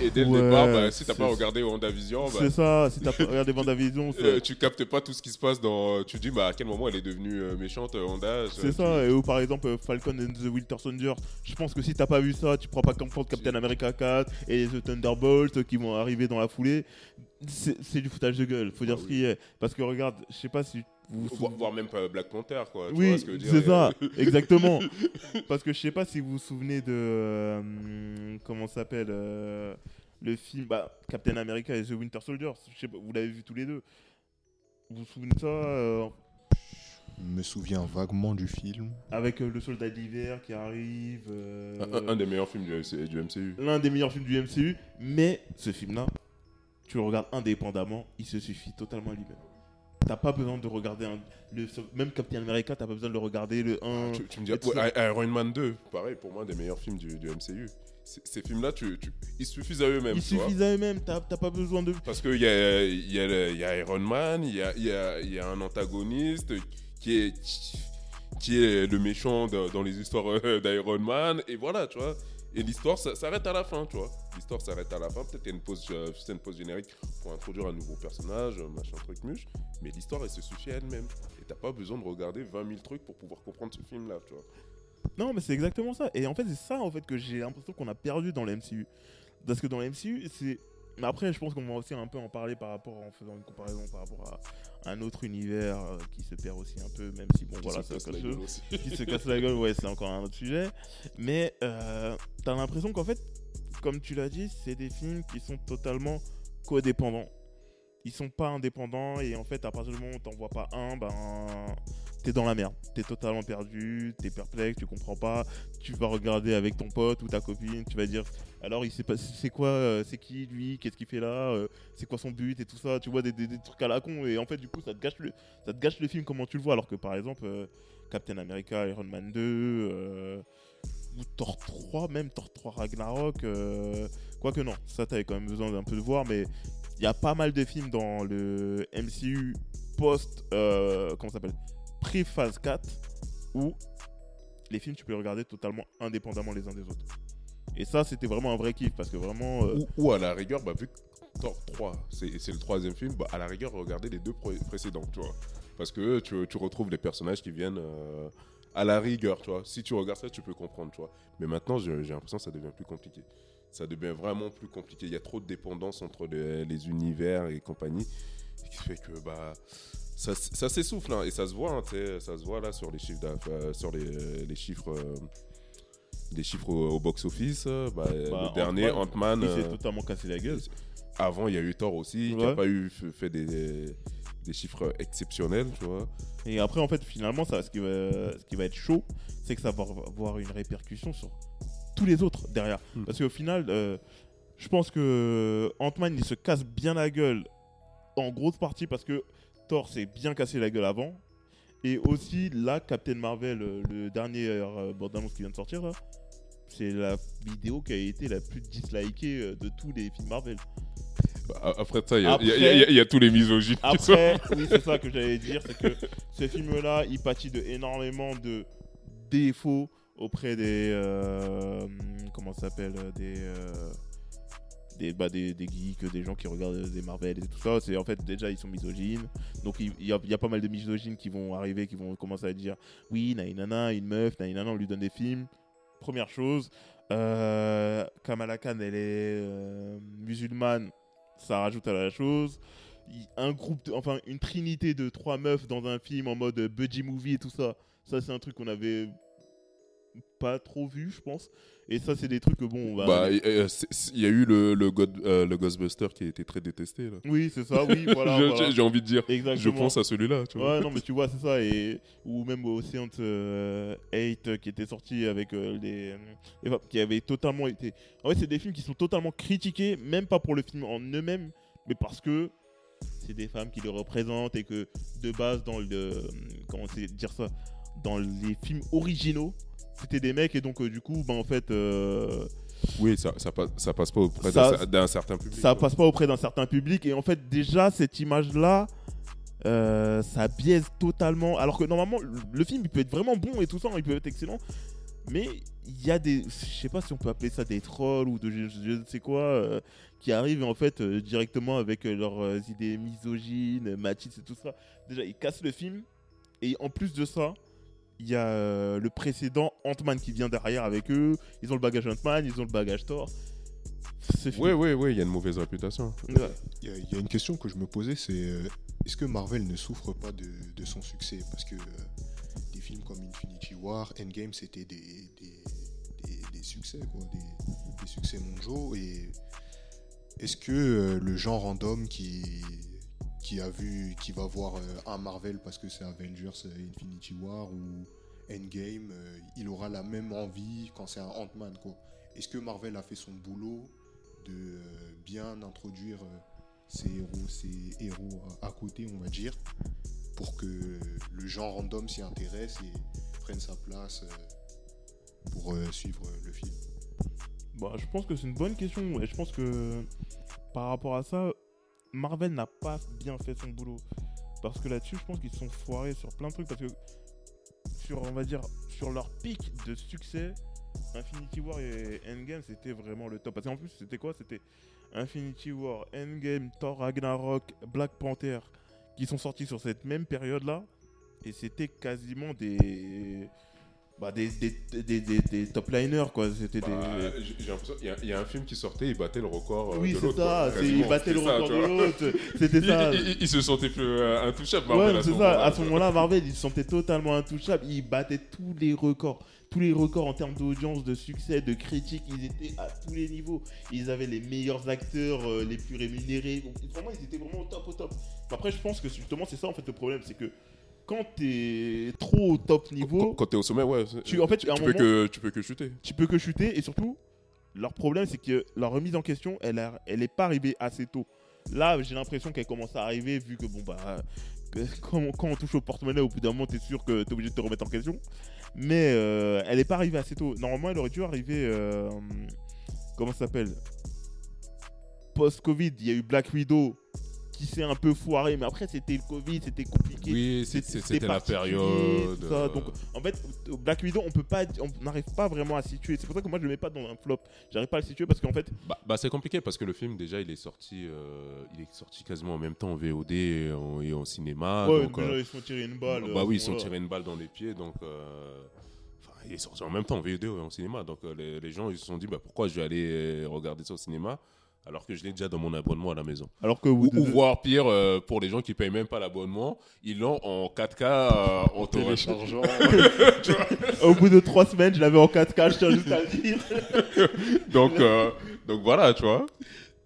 et dès le départ bah, si t'as pas regardé WandaVision bah, C'est ça, si t'as pas (laughs) regardé Vendavision, c'est, euh, tu captes pas tout ce qui se passe dans tu dis bah à quel moment elle est devenue euh, méchante euh, Wanda c'est ça. Et ou par exemple euh, Falcon and the Winter Soldier, je pense que si t'as pas vu ça, tu prends pas comprendre Captain America 4 et The Thunderbolts qui vont arriver dans la foulée. C'est, du foutage de gueule, faut dire Ah ce qu'il y a. Parce que regarde, je sais pas si vous vous Vo- voire même pas Black Panther quoi tu oui, ce c'est ça, Euh, (laughs) exactement. Parce que je sais pas si vous vous souvenez de. euh, comment ça s'appelle euh, Le film bah, Captain America et The Winter Soldier. Je sais pas, vous l'avez vu tous les deux. Vous vous souvenez de ça euh, Je me souviens vaguement du film. Avec euh, le soldat d'hiver qui arrive. euh, un, un des meilleurs films du, du MCU L'un des meilleurs films du MCU. Mais ce film-là, tu le regardes indépendamment, il se suffit totalement à lui-même. T'as pas besoin de regarder un, le, même Captain America, t'as pas besoin de le regarder le 1. tu, tu me dis ouais. Iron Man 2 pareil pour moi des meilleurs films du, du MCU ces films là tu, tu- ils suffisent à eux-mêmes Il tu vois. suffit à eux-mêmes, t'as t'as pas besoin de. Parce qu'il y a, y, a le- y a Iron Man, il y a, y a- y a un antagoniste qui est, qui est le méchant dans, dans les histoires euh, d'Iron Man, et voilà, tu vois. Et l'histoire s'arrête à la fin, tu vois. L'histoire s'arrête à la fin, peut-être qu'il y a une pause, euh, une pause générique pour introduire un nouveau personnage, machin truc muche, mais l'histoire elle se suffit à elle-même. Et t'as pas besoin de regarder 20 000 trucs pour pouvoir comprendre ce film-là, tu vois. Non, mais c'est exactement ça. Et en fait, c'est ça en fait que j'ai l'impression qu'on a perdu dans le MCU. Parce que dans le MCU, c'est. Mais après, je pense qu'on va aussi un peu en parler par rapport en faisant une comparaison par rapport à un autre univers euh, qui se perd aussi un peu, même si bon Qui voilà, se c'est casse la gueule aussi. qui se casse la gueule, ouais, c'est encore un autre sujet. Mais euh, t'as l'impression qu'en fait, comme tu l'as dit, c'est des films qui sont totalement codépendants. Ils sont pas indépendants et en fait, à partir du moment où t'en vois pas un, ben t'es dans la merde. T'es totalement perdu, t'es perplexe, tu comprends pas. Tu vas regarder avec ton pote ou ta copine, tu vas dire alors il sait pas c'est quoi, euh, c'est qui lui, qu'est-ce qu'il fait là, euh, c'est quoi son but et tout ça. Tu vois des, trucs à la con et en fait du coup ça te gâche le, ça te gâche le film comment tu le vois alors que par exemple euh, Captain America, Iron Man 2, euh, ou Thor 3, même Thor 3 Ragnarok. Quoique non, ça t'avais quand même besoin d'un peu de voir, mais il y a pas mal de films dans le MCU post. Comment ça s'appelle? Pré-phase 4, où les films tu peux regarder totalement indépendamment les uns des autres. Et ça, c'était vraiment un vrai kiff parce que vraiment. euh, Ou, à la rigueur, bah, vu que Thor 3, c'est le troisième film, bah, à la rigueur, regardez les deux pré- précédents, tu vois. Parce que tu, retrouves les personnages qui viennent euh, à la rigueur, tu vois. Si tu regardes ça, tu peux comprendre, tu vois. Mais maintenant, j'ai l'impression que ça devient plus compliqué. Ça devient vraiment plus compliqué. Il y a trop de dépendance entre les, les univers et compagnie. Qui fait que, bah. Ça, ça s'essouffle, hein, et ça se voit, hein, ça se voit là sur les chiffres, euh, sur les, les chiffres, euh, les chiffres au, au box-office. euh, bah, Bah, le dernier, Ant-Man, il s'est euh, totalement cassé la gueule. avant, il y a eu Thor aussi, qui Ouais. n'a pas eu fait des, des chiffres exceptionnels, tu vois. Et après, en fait, finalement, ça, ce, qui va, ce qui va être chaud, c'est que ça va avoir une répercussion sur tous les autres derrière. Hmm. Parce qu'au final, euh, je pense que Ant-Man, il se casse bien la gueule en grosse partie parce que Thor s'est bien cassé la gueule avant. Et aussi, là, Captain Marvel, euh, le dernier euh, bande-annonce qui vient de sortir, là, c'est la vidéo qui a été la plus dislikée euh, de tous les films Marvel. Bah, Après ça, il y, a- tous les misogynes qui sont... Après, oui, c'est ça que j'allais dire, c'est que ce film-là, il pâtit de énormément de défauts auprès des euh, comment ça s'appelle des euh, des, bah, des des geeks, des gens qui regardent des Marvel et tout ça. C'est en fait déjà ils sont misogynes, donc il y, a, pas mal de misogynes qui vont arriver, qui vont commencer à dire oui, naïnana, une meuf, naïnana, on lui donne des films. Première chose, euh, Kamala Khan, elle est euh, musulmane, ça rajoute à la chose un groupe, enfin une trinité de trois meufs dans un film en mode budgie movie et tout ça. Ça, c'est un truc qu'on avait pas trop vu, je pense. Et ça, c'est des trucs que bon. bah, Bah, il y a eu le, le, God- euh, le Ghostbuster qui a été très détesté, là. oui, c'est ça, oui, (laughs) voilà. J'ai envie de dire, Exactement. je pense à celui-là, tu vois. Ouais, non, (laughs) mais tu vois, c'est ça. Et, ou même Ocean euh, 8 euh, qui était sorti avec euh, les, qui avait totalement été. En fait, c'est des films qui sont totalement critiqués, même pas pour le film en eux-mêmes, mais parce que c'est des femmes qui le représentent et que de base dans le comment dire ça dans les films originaux c'était des mecs et donc euh, du coup bah en fait euh, Oui, ça, ça, passe, ça passe pas auprès d'un- certain public. ça quoi. passe pas auprès d'un certain public et en fait déjà cette image là ça biaise totalement alors que normalement le- film il peut être vraiment bon et tout ça il peut être excellent mais il y a des je sais pas si on peut appeler ça des trolls ou de je, ne sais quoi euh, qui arrivent en fait euh, directement avec euh, leurs euh, idées misogynes machistes et tout ça déjà ils cassent le film et en plus de ça il y a euh, le précédent Ant-Man qui vient derrière avec eux ils ont le bagage Ant-Man ils ont le bagage Thor Oui, oui, oui, il y a une mauvaise réputation. Ouais. Il y, a- il y a une question que je me posais, c'est euh, est-ce que Marvel ne souffre pas de, de son succès? Parce que euh, des films comme Infinity War, Endgame, c'était des, des, des- des succès, quoi, des, des succès mondiaux. Et est-ce que euh, le genre random qui, qui a vu, qui va voir euh, un Marvel parce que c'est Avengers, euh, Infinity War ou Endgame, euh, il aura la même envie quand c'est un Ant-Man, Est-ce que Marvel a fait son boulot de bien introduire ces héros, ces héros à, côté, on va dire, pour que le genre random s'y intéresse et prenne sa place pour suivre le film? Bah, je pense que c'est une bonne question. Et je pense que par rapport à ça, Marvel n'a pas bien fait son boulot. Parce que là-dessus, je pense qu'ils se sont foirés sur plein de trucs. Parce que sur, leur pic de succès, Infinity War et Endgame, c'était vraiment le top. Parce qu'en plus, c'était quoi? C'était Infinity War, Endgame, Thor Ragnarok, Black Panther, qui sont sortis sur cette même période-là. Et c'était quasiment des. Bah, des, des, des, des, top liners, quoi. C'était Bah, j'ai l'impression y il y, a un film qui sortait, il battait le record. euh, Oui, c'est ça. quoi. Il battait le ça, record de l'autre. C'était ça. il- il- il se sentait plus euh, intouchable, Marvel. Ouais, c'est ça. À ce vois. moment-là, (laughs) Marvel, il se sentait totalement intouchable. Il battait tous les records. Tous les records en termes d'audience, de succès, de critiques. Ils étaient à tous les niveaux. Ils avaient les meilleurs acteurs, euh, les plus rémunérés. Donc, vraiment, ils étaient vraiment au top, au top. Après, je pense que justement, c'est ça en fait le problème. C'est que quand t'es trop au top Quand, niveau, quand t'es au sommet, ouais. Tu- en fait, tu, à un tu moment- peux que, tu peux que chuter. tu peux que chuter. Et surtout, leur problème, c'est que la remise en question, elle, a- elle est pas arrivée assez tôt. Là, j'ai l'impression qu'elle commence à arriver, vu que, bon, bah, que (laughs) quand, quand on touche au porte-monnaie, au bout d'un moment, t'es sûr que t'es obligé de te remettre en question. Mais euh, elle est pas arrivée assez tôt. Normalement, elle aurait dû arriver. euh, comment ça s'appelle? Post-Covid, il y a eu Black Widow qui s'est un peu foiré, mais après, c'était le Covid, c'était compliqué. Oui, c'était la période. ça. euh, Donc, en fait, au Black Widow, on peut pas, on n'arrive pas vraiment à situer. C'est pour ça que moi, je le mets pas dans un flop. J'arrive pas à le situer parce qu'en fait, Bah, bah, c'est compliqué parce que le film déjà il est sorti euh, il est sorti quasiment en même temps en VOD et en, et en cinéma ouais, donc, déjà, euh, ils se sont tirés une balle. bah oui ils se sont tirés une balle dans les pieds donc euh, il est sorti en même temps en VOD et en cinéma donc euh, les, les gens ils se sont dit bah, pourquoi je vais aller regarder ça au cinéma? Alors que je l'ai déjà dans mon abonnement à la maison Alors que au ou, bout de ou deux- voire pire euh, pour les gens qui payent même pas l'abonnement ils l'ont en 4K euh, en téléchargeant (laughs) au bout de trois semaines, je l'avais en 4K, je tiens juste à le dire. (laughs) donc, euh, donc voilà, tu vois.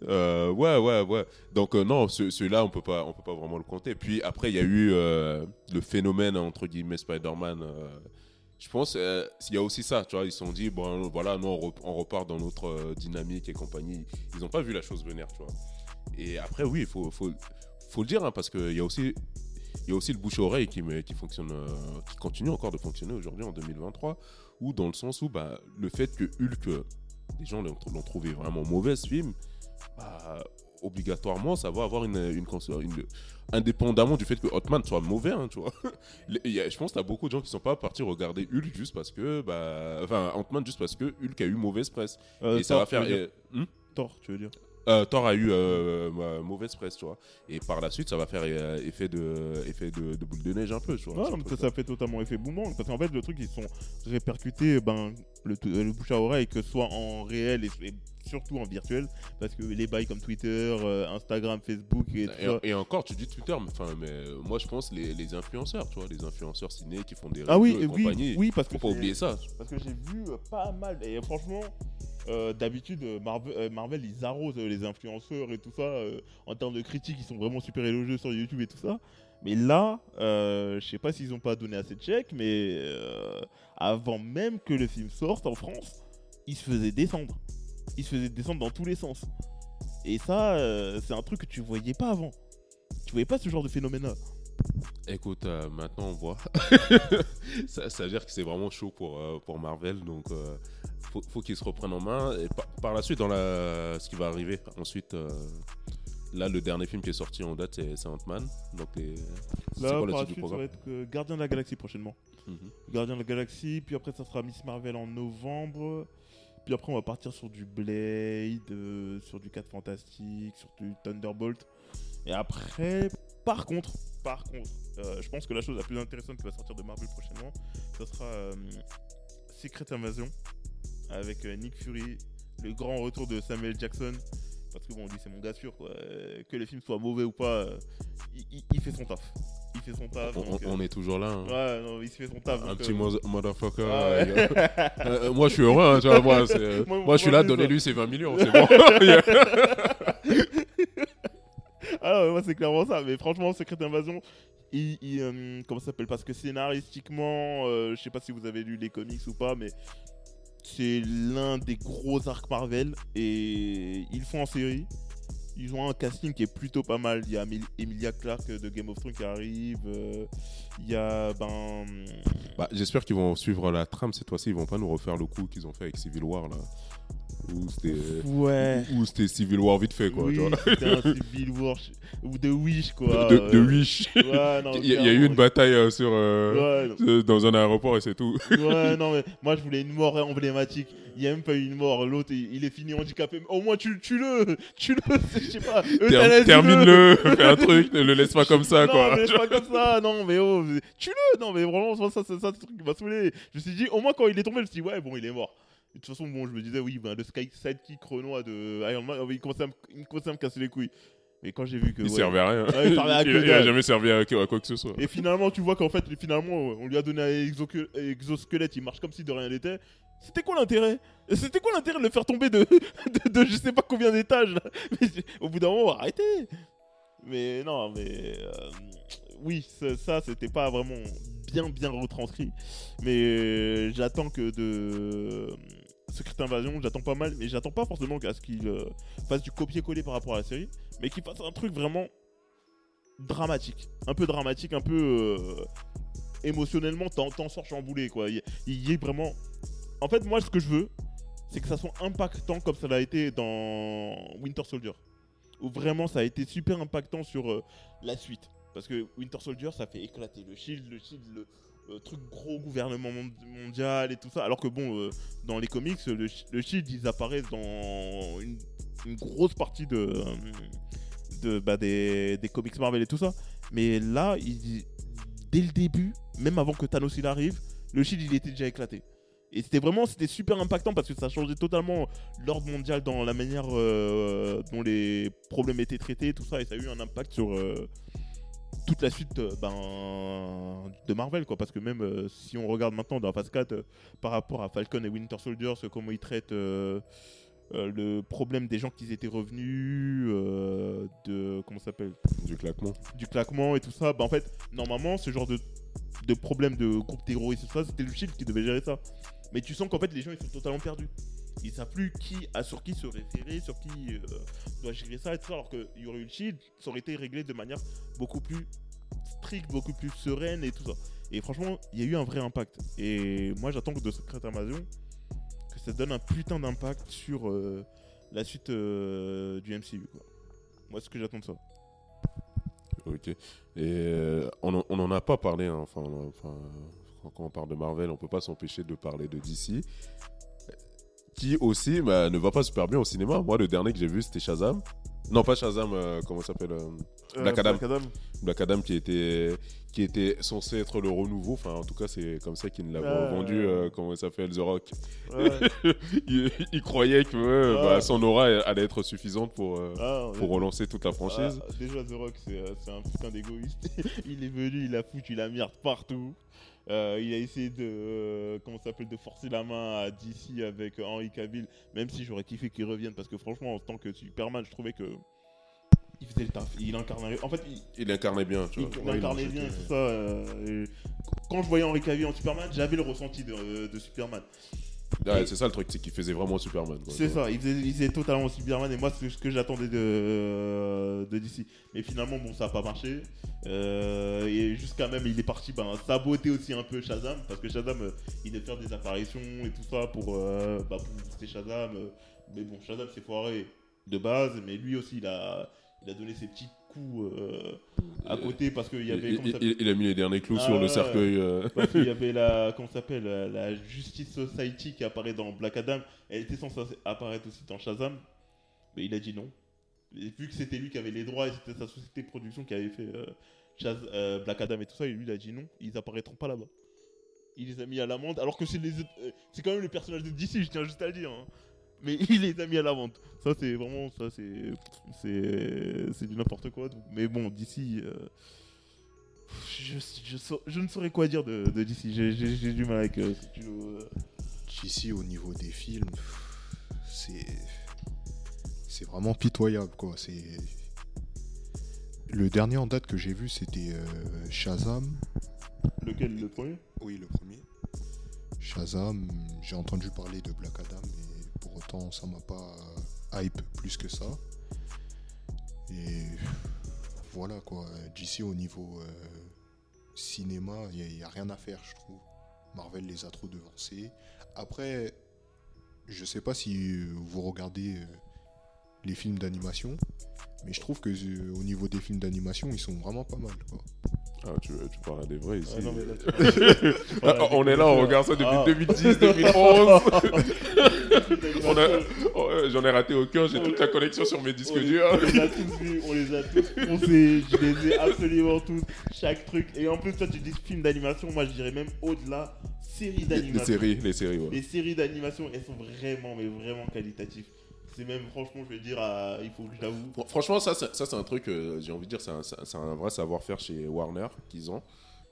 Euh, ouais, ouais, ouais. Donc euh, non, ce- celui-là, on peut pas, on peut pas vraiment le compter. Puis après, il y a eu euh, le phénomène entre guillemets Spider-Man. Euh, je pense, euh, il y a aussi ça, tu vois. Ils se sont dit, bon, voilà, nous on, re- on repart dans notre euh, dynamique et compagnie. Ils n'ont pas vu la chose venir, tu vois. Et après, oui, il faut, faut, le dire, hein, parce qu'il y a aussi, il y a aussi le bouche à oreille qui, fonctionne, euh, qui continue encore de fonctionner aujourd'hui en 2023, ou dans le sens où bah, le fait que Hulk, euh, les gens l'ont trouvé vraiment mauvais ce film, bah, obligatoirement ça va avoir une, une, cons- une- indépendamment du fait que Hotman soit mauvais, hein, tu vois. (laughs) Y a- je pense qu'il y a beaucoup de gens qui sont pas partis regarder Hulk juste parce que, bah, enfin, Ant-Man juste parce que Hulk a eu mauvaise presse. Euh, et ça va faire. tu euh, hmm? Thor, tu veux dire euh, Thor a eu euh, ma- mauvaise presse, tu vois. Et par la suite, ça va faire euh, effet, de, effet de, de boule de neige un peu, tu vois. Ouais, non, mais ça, ça fait totalement effet boomerang. Parce qu'en fait, le truc, ils sont répercutés, ben, le, le bouche à oreille, que ce soit en réel et, et surtout en virtuel. Parce que les bails comme Twitter, euh, Instagram, Facebook et tout ça. Et, et encore, tu dis Twitter, mais, enfin, mais euh, moi je pense les, les influenceurs, tu vois, les influenceurs ciné qui font des Ah oui, et oui, compagnie. oui, parce que Faut pas oublier ça. Parce que j'ai vu euh, pas mal. Et franchement, euh, d'habitude, euh, Marvel, euh, Marvel, ils arrosent les influenceurs et tout ça. en termes de critiques, ils sont vraiment super élogieux sur YouTube et tout ça. Mais là, je sais pas s'ils ont pas donné assez de chèques, mais avant même que le film sorte en France, ils se faisaient descendre. Ils se faisaient descendre dans tous les sens. Et ça, c'est un truc que tu voyais pas avant. Tu voyais pas ce genre de phénomène-là. Écoute, euh, maintenant on voit. (laughs) ça, ça veut dire que c'est vraiment chaud pour, euh, pour Marvel, donc euh, faut, faut qu'ils se reprennent en main. Et par, par la suite, dans la, ce qui va arriver ensuite, là le dernier film qui est sorti en date, c'est Ant-Man. Donc les, Là, quoi par la suite, ça va être Gardien de la Galaxie prochainement. Mhm. Gardien de la Galaxie, puis après ça sera Miss Marvel en novembre. Puis après on va partir sur du Blade, sur du 4 Fantastique, sur du Thunderbolt. Et après, par contre, par contre, euh, je pense que la chose la plus intéressante qui va sortir de Marvel prochainement, ça sera euh, Secret Invasion avec euh, Nick Fury, le grand retour de Samuel Jackson. Parce que bon, lui c'est mon gars sûr quoi. Que les films soient mauvais ou pas, il, il- il fait son taf. Il fait son taf. on, donc, on- on est toujours là. hein. Ouais, non, il se fait son taf. Un donc, petit euh, mo- motherfucker. ah ouais. (laughs) Euh, moi je suis heureux, hein, tu vois, moi, (laughs) Moi, moi, je suis là, donnez-lui ses 20 millions, c'est bon. (laughs) Ah ouais, moi c'est clairement ça. Mais franchement, Secret Invasion, euh, comment ça s'appelle? Parce que scénaristiquement, euh, je sais pas si vous avez lu les comics ou pas, mais c'est l'un des gros arcs Marvel et ils font en série. Ils ont un casting qui est plutôt pas mal. Il y a Emil- Emilia Clarke de Game of Thrones qui arrive. euh, Il y a ben Bah, J'espère qu'ils vont suivre la trame cette fois-ci. Ils vont pas nous refaire le coup qu'ils ont fait avec Civil War là. Où c'était ouais. où c'était Civil War vite fait quoi. oui, tu c'était un Civil War ou de Wish quoi. de, de Wish. Ouais, non, (laughs) Il y, a- il y a eu une bataille euh, sur euh, Ouais, euh, dans un aéroport et c'est tout. Ouais, (laughs) non, mais moi je voulais une mort emblématique. Il n'y a même pas eu une mort. L'autre, il, il est fini handicapé. Au moins, tu le tue-le. (laughs) Je sais pas. Ter- euthanasie-le. Termine-le, fais un truc, ne le laisse pas comme ça non, quoi. mais laisse pas comme ça. Non, mais oh, tue-le. Non, mais vraiment, ça, ça, ça, ça, ce truc m'a saoulé. Je me suis dit, au moins, quand il est tombé, je me suis dit, ouais, bon, il est mort. De toute façon, bon, je me disais, oui, ben, le sky sidekick Renoir de Iron Man, il, commençait à me, il commençait à me casser les couilles. Mais quand j'ai vu que. Il ouais. servait à rien. Ouais, il servait à (laughs) que il, il a jamais servi à, à quoi que ce soit. Et finalement, tu vois qu'en fait, finalement, on lui a donné un exosquelette, il marche comme si de rien n'était. C'était quoi l'intérêt? C'était quoi l'intérêt de le faire tomber de, (laughs) de, de je sais pas combien d'étages Au bout d'un moment, arrêtez Mais non, mais. euh, oui, ça, ça, c'était pas vraiment bien, bien retranscrit. Mais euh, j'attends que de. Secret Invasion, j'attends pas mal, mais j'attends pas forcément à ce qu'il euh, fasse du copier-coller par rapport à la série, mais qu'il fasse un truc vraiment dramatique. Un peu dramatique, un peu euh, émotionnellement, t'en sors chamboulé, quoi. Il y est vraiment... En fait, moi, ce que je veux, c'est que ça soit impactant comme ça l'a été dans Winter Soldier. Où vraiment, ça a été super impactant sur euh, la suite. Parce que Winter Soldier, ça fait éclater le Shield, le Shield, le euh, truc gros gouvernement mond- mondial et tout ça. Alors que bon, euh, dans les comics, le, Sh- le Shield, ils apparaissent dans une, grosse partie de, euh, bah, des, des comics Marvel et tout ça. Mais là, dès le début, même avant que Thanos il arrive, le Shield il était déjà éclaté. Et c'était vraiment, c'était super impactant parce que ça changeait totalement l'ordre mondial dans la manière dont les problèmes étaient traités, tout ça, et ça a eu un impact sur toute la suite euh, ben, de Marvel, quoi. Parce que même euh, si on regarde maintenant dans la phase 4, euh, par rapport à Falcon et Winter Soldier, comment ils traitent le problème des gens qui étaient revenus, de comment ça s'appelle, Du claquement. du claquement et tout ça, bah en fait, normalement, ce genre de, de problème de groupe terroriste ça, c'était le Shield qui devait gérer ça. Mais tu sens qu'en fait, les gens, ils sont totalement perdus. Ils savent plus qui, à, sur qui se référer, sur qui euh, doit gérer ça et alors qu'il y aurait eu le Shield, ça aurait été réglé de manière beaucoup plus stricte, beaucoup plus sereine et tout ça. Et franchement, il y a eu un vrai impact. Et moi, j'attends que de Secret Invasion, que ça donne un putain d'impact sur euh, la suite euh, du MCU. Moi, c'est ce que j'attends de ça. Ok. Et on en- on n'en a pas parlé, hein, enfin, enfin, quand on parle de Marvel, on peut pas s'empêcher de parler de DC. Qui aussi bah, ne va pas super bien au cinéma. Moi, le dernier que j'ai vu, c'était Shazam. Non, pas Shazam, euh, comment ça s'appelle euh, Black Adam. Black Adam qui était, qui était censé être le renouveau. Enfin, en tout cas, c'est comme ça qu'il l'avait Ouais. vendu. euh, comment il s'appelle The Rock. Ouais. (laughs) il, il croyait que euh, Ouais. bah, son aura allait être suffisante pour, euh, Ah, pour relancer toute la franchise. Ah, déjà, The Rock, euh, c'est un putain d'égoïste. (laughs) il est venu, il a foutu la merde partout. Euh, il a essayé de, euh, comment s'appelle, de forcer la main à DC avec Henry Cavill, même si j'aurais kiffé qu'il revienne parce que franchement, en tant que Superman, je trouvais que il faisait le taf. Il incarnait, en fait, il, Il incarnait bien, tu vois. il Ouais, incarnait il bien tout ça. euh, quand je voyais Henry Cavill en Superman, j'avais le ressenti de, de Superman. Ouais, c'est ça le truc, c'est qu'il faisait vraiment Superman. quoi. C'est ça, il faisait, il faisait totalement Superman et moi c'est ce que j'attendais de, de DC. Mais finalement bon ça n'a pas marché. Euh, et jusqu'à même il est parti ben, saboter aussi un peu Shazam parce que Shazam euh, il devait faire des apparitions et tout ça pour, euh, bah, pour booster Shazam. euh. mais bon Shazam s'est foiré de base mais lui aussi il a, il a donné ses petits euh, à côté parce qu'il y avait... Il, il- il- a mis les derniers clous Ah sur le ouais. cercueil. euh. Parce qu'il y avait la, (laughs) comment s'appelle, la, la Justice Society qui apparaît dans Black Adam. Elle était censée apparaître aussi dans Shazam, mais il a dit non. Et vu que c'était lui qui avait les droits et c'était sa société de production qui avait fait euh, Shaz- euh, Black Adam et tout ça, et lui il a dit non, ils apparaîtront pas là-bas. Il les a mis à l'amende, alors que c'est les, euh, c'est quand même les personnages de DC, je tiens juste à le dire. hein. Mais (laughs) il les a mis à la vente. Ça c'est vraiment, ça c'est, c'est, c'est du n'importe quoi. donc- Mais bon, DC. euh, je, je, sau- je ne saurais quoi dire de, de DC. J'ai du mal avec euh, ce studio, euh. Au niveau des films, c'est. C'est vraiment pitoyable, quoi. C'est. Le dernier en date que j'ai vu, c'était euh, Shazam. Lequel le premier? Oui, le premier. Shazam, j'ai entendu parler de Black Adam, ça m'a pas hype plus que ça. Et voilà quoi. D'ici au niveau euh, cinéma, il n'y a, rien à faire, je trouve. Marvel les a trop devancés. Après, je sais pas si euh, vous regardez euh, les films d'animation, mais je trouve que euh, au niveau des films d'animation, ils sont vraiment pas mal. Quoi. Ah, tu, tu parles à des vrais ici. Ah, non, là, (laughs) Ah, on est là, on regarde ça depuis Ah. 2010, 2011. (laughs) On a- D'animation. oh, euh, J'en ai raté aucun, j'ai toute la connexion sur mes disques on, les, durs. on les a tous vus, on les a tous je les ai absolument tous, chaque truc. Et en plus, toi, tu dis film d'animation, moi je dirais même au-delà, série Les, les d'animation. séries, les séries, ouais. Les séries d'animation, elles sont vraiment, mais vraiment qualitatives. C'est même, franchement, je vais dire, il faut que je l'avoue. Franchement, ça, c'est- ça c'est un truc, euh, j'ai envie de dire, c'est un, c'est vrai savoir-faire chez Warner qu'ils ont.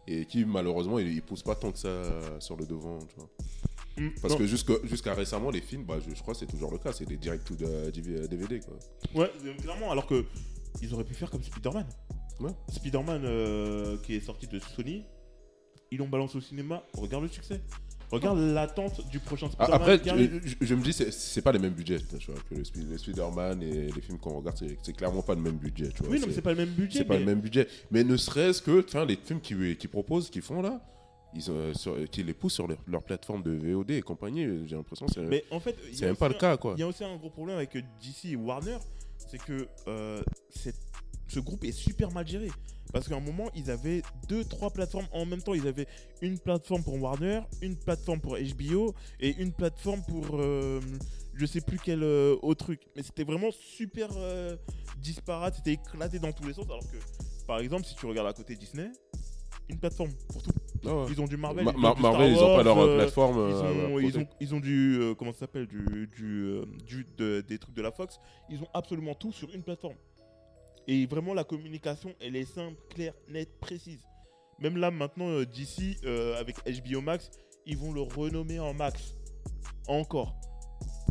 Et qui, malheureusement, ils, ils poussent pas tant que ça euh, sur le devant, tu vois. Hmm, Parce non. que jusqu'à jusqu'à récemment, les films, bah, je, je crois que c'est toujours le cas, c'est des direct to the DVD, quoi. Ouais, clairement, alors que ils auraient pu faire comme Spider-Man. Ouais. Spider-Man euh, qui est sorti de Sony, ils l'ont balancé au cinéma, regarde le succès. Regarde l'attente du prochain Ah, Spider-Man. Après, qui je, me dis, c'est- pas les mêmes budgets, tu vois, que le, le Spider-Man et les films qu'on regarde, c'est- clairement pas le même budget, tu vois. oui, non, mais c'est- pas le même budget. c'est pas le mais- même budget. Mais ne serait-ce que, les films qu'ils qu'ils proposent, qu'ils font là, ils, ont- sur- qu'ils les poussent sur leur, leur plateforme de VOD et compagnie, j'ai l'impression que c'est Mais en fait, c'est même pas le cas, quoi. Il y a aussi un gros problème avec DC et Warner, c'est que euh, cette- ce groupe est super mal géré. Parce qu'à un moment, ils avaient deux, trois plateformes en même temps. Ils avaient une plateforme pour Warner, une plateforme pour HBO et une plateforme pour euh, je sais plus quel euh, autre truc. Mais c'était vraiment super euh, disparate, c'était éclaté dans tous les sens. Alors que, par exemple, si tu regardes à côté Disney, une plateforme pour tout. Ah ouais. Ils ont du Marvel, Ma- ils ont du Marvel, ils ont pas leur plateforme. ils ont, ils ont, ils ont du, comment ça s'appelle, du, du, du de- des trucs de la Fox. Ils ont absolument tout sur une plateforme. Et vraiment, la communication, elle est simple, claire, nette, précise. Même là, maintenant, euh, d'ici, euh, avec HBO Max, ils vont le renommer en Max. Encore.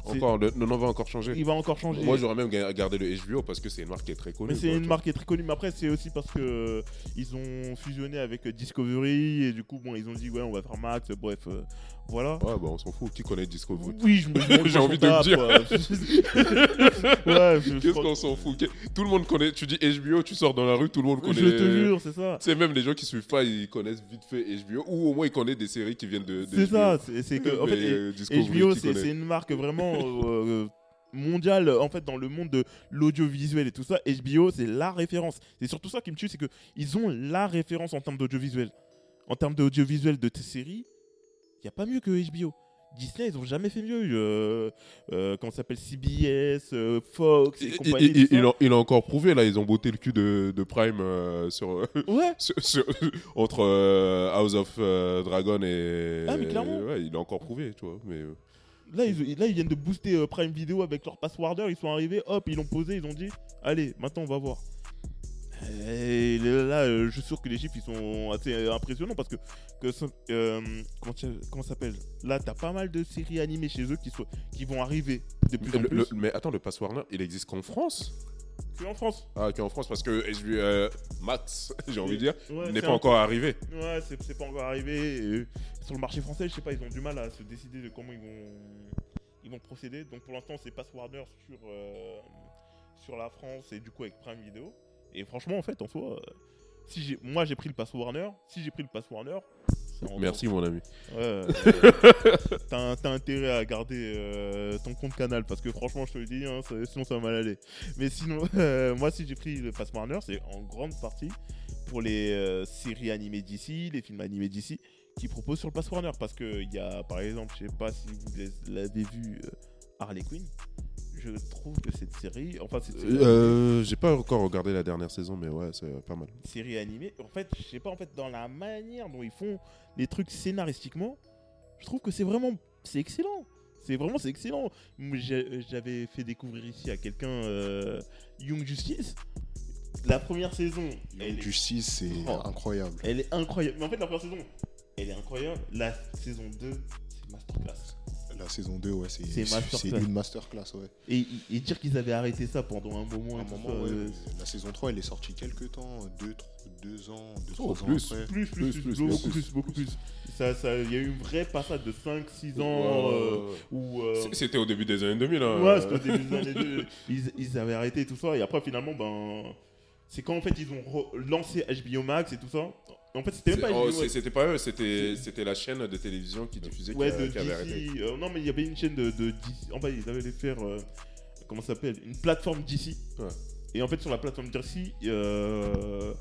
Encore, le, le nom va encore changer. Il va encore changer. Moi, j'aurais même ga- gardé le HBO parce que c'est une marque qui est très connue. Mais c'est une marque qui est très connue. Mais après, c'est aussi parce que euh, ils ont fusionné avec euh, Discovery et du coup, bon, ils ont dit ouais, on va faire Max. Bref, euh, voilà. Ouais, bah on s'en fout. Qui connaît Discovery? Oui, (laughs) J'ai envie de le dire. (laughs) ouais, Qu'est-ce qu'on s'en fout? Tout le monde connaît. Tu dis HBO, tu sors dans la rue, tout le monde connaît. je te jure, c'est ça. C'est même les gens qui suivent pas, ils connaissent vite fait HBO ou au moins ils connaissent des séries qui viennent de. de C'est ça. C'est que en fait, (laughs) HBO, c'est une marque vraiment euh, mondiale en fait dans le monde de l'audiovisuel et tout ça. HBO, c'est la référence. C'est surtout ça qui me tue, c'est que ils ont la référence en termes d'audiovisuel. En termes d'audiovisuel de tes séries, il y a pas mieux que HBO. Disney, ils ont jamais fait mieux. Euh, euh, comment ça s'appelle CBS, euh, Fox et Il, compagnie. il- a, il a encore prouvé là, ils ont botté le cul de, de Prime euh, sur, Ouais, (laughs) sur- sur- entre euh, House of euh, Dragon et. Ah, mais clairement. Ouais, il a encore prouvé, tu vois. Mais euh, Là ils, là, ils viennent de booster euh, Prime Video avec leur passworder. Ils sont arrivés, hop, ils l'ont posé, ils ont dit Allez, maintenant on va voir. Et là, euh, je suis sûr que les chiffres ils sont assez euh, impressionnants parce que, euh, comment, ça s'appelle? Là, t'as pas mal de séries animées chez eux qui, sont, qui vont arriver de plus en le- plus. le- mais attends, le Pass Warner, il existe qu'en France? Que en France. Ah, qu'en France, parce que HBO euh, Max, (laughs) j'ai envie de dire, Ouais, n'est pas un- encore arrivé. Ouais, c'est pas encore arrivé. et, euh, sur le marché français, je sais pas, ils ont du mal à se décider de comment ils vont, ils vont procéder. Donc pour l'instant, c'est Pass Warner sur, euh, sur la France et du coup avec Prime Video. Et franchement, en fait, en soi, si j'ai, moi j'ai pris le Pass Warner, si j'ai pris le Pass Warner, en- Merci, mon ami. Ouais, euh, (laughs) t'as, t'as intérêt à garder euh, ton compte canal parce que franchement, je te le dis, hein, ça- sinon ça va mal aller. Mais sinon, (laughs) euh, moi, si j'ai pris le Pass Warner, c'est en grande partie pour les euh, séries animées d'ici, les films animés d'ici, qui proposent sur le Pass Warner. Parce qu'il y a, par exemple, je sais pas si vous l'avez vu, Harley Quinn. Je trouve que cette série, enfin, cette série, Euh, j'ai pas encore regardé la dernière saison, mais ouais, c'est pas mal. série animée, en fait, je sais pas, en fait, dans la manière dont ils font les trucs scénaristiquement, je trouve que c'est vraiment, c'est excellent. C'est vraiment, c'est excellent. J'ai- J'avais fait découvrir ici à quelqu'un euh, Young Justice. La première saison, Young Justice, c'est Oh. incroyable. elle est incroyable. Mais en fait, la première saison, elle est incroyable. La saison 2, c'est masterclass. La saison 2, ouais, c'est C'est c'est masterclass. une masterclass, ouais. Et, et dire qu'ils avaient arrêté ça pendant un moment, un moment, ça, ouais, euh, la saison 3, elle est sortie quelques temps, 2 deux, ans, 2 Oh, trois ans plus. après. plus, plus, Plus, plus, plus, beaucoup plus, beaucoup plus. Ça, ça, il y a eu un vrai passage de 5-6 ans euh, où. euh, C'était au début des années 2000. Hein. Ouais, c'était au début des années 2000. (laughs) Ils, ils avaient arrêté tout ça. Et après, finalement, ben. C'est quand en fait ils ont re- lancé HBO Max et tout ça. En fait, c'était même pas oh. C'était pas eux, c'était la chaîne de télévision qui diffusait Ouais, qui, a- de qui avait arrêté. Euh, non, mais il y avait une chaîne de, de DC. En fait, ils avaient faire. euh, comment ça s'appelle Une plateforme DC. Ouais. Et en fait, sur la plateforme DC, euh,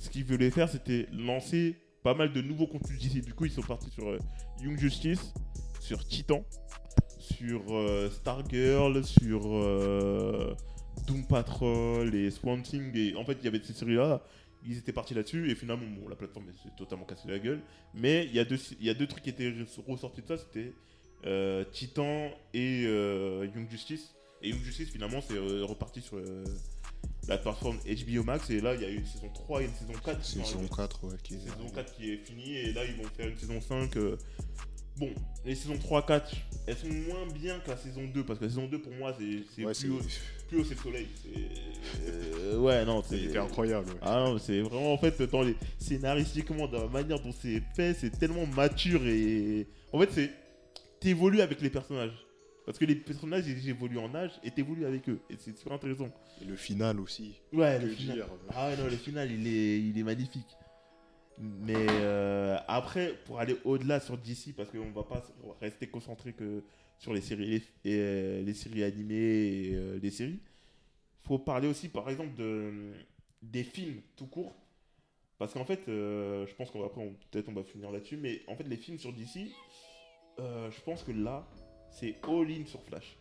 ce qu'ils voulaient faire, c'était lancer pas mal de nouveaux contenus DC. Du coup, ils sont partis sur Young Justice, sur Titan, sur Stargirl, sur Doom Patrol et Swamp Thing. Et en fait, il y avait ces séries-là. Ils étaient partis là-dessus et finalement, bon, la plateforme s'est totalement cassée la gueule. Mais il y, a deux- il y a deux trucs qui étaient ressortis de ça. C'était euh, Titan et euh, Young Justice. Et Young Justice, finalement, c'est euh, reparti sur la plateforme HBO Max. Et là, il y a une saison 3 et une saison 4. qui sont Saison arrivées. 4, ouais. Qui est saison arrivée. 4 qui est finie. Et là, ils vont faire une saison 5. euh, Bon, les saisons 3, 4, elles sont moins bien que la saison 2. Parce que la saison 2, pour moi, c'est Ouais, plus, plus haut, c'est le soleil. C'est- euh, ouais, non, c'est. C'était incroyable. ouais. Ah non, c'est vraiment en fait dans les scénaristiquement dans la manière dont c'est fait, c'est tellement mature et en fait c'est t'évolues avec les personnages parce que les personnages ils évoluent en âge et t'évolues avec eux et c'est super intéressant. Et le final aussi. Ouais, le final. dire Ah ouais, non, le final il est il est magnifique. Mais euh, après pour aller au-delà sur DC parce qu'on va pas rester concentré que sur les séries et euh, les séries animées et euh, les séries. Faut parler aussi par exemple de des films tout court parce qu'en fait euh, je pense qu'on va peut-être on va finir là-dessus mais en fait les films sur DC euh, je pense que là c'est all in sur Flash.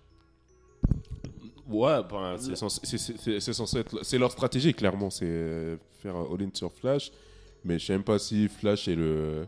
Ouais, ben, c'est censé, c'est- c'est- c'est censé être. C'est leur stratégie, clairement, c'est faire un all-in sur Flash. Mais je sais même pas si Flash est le,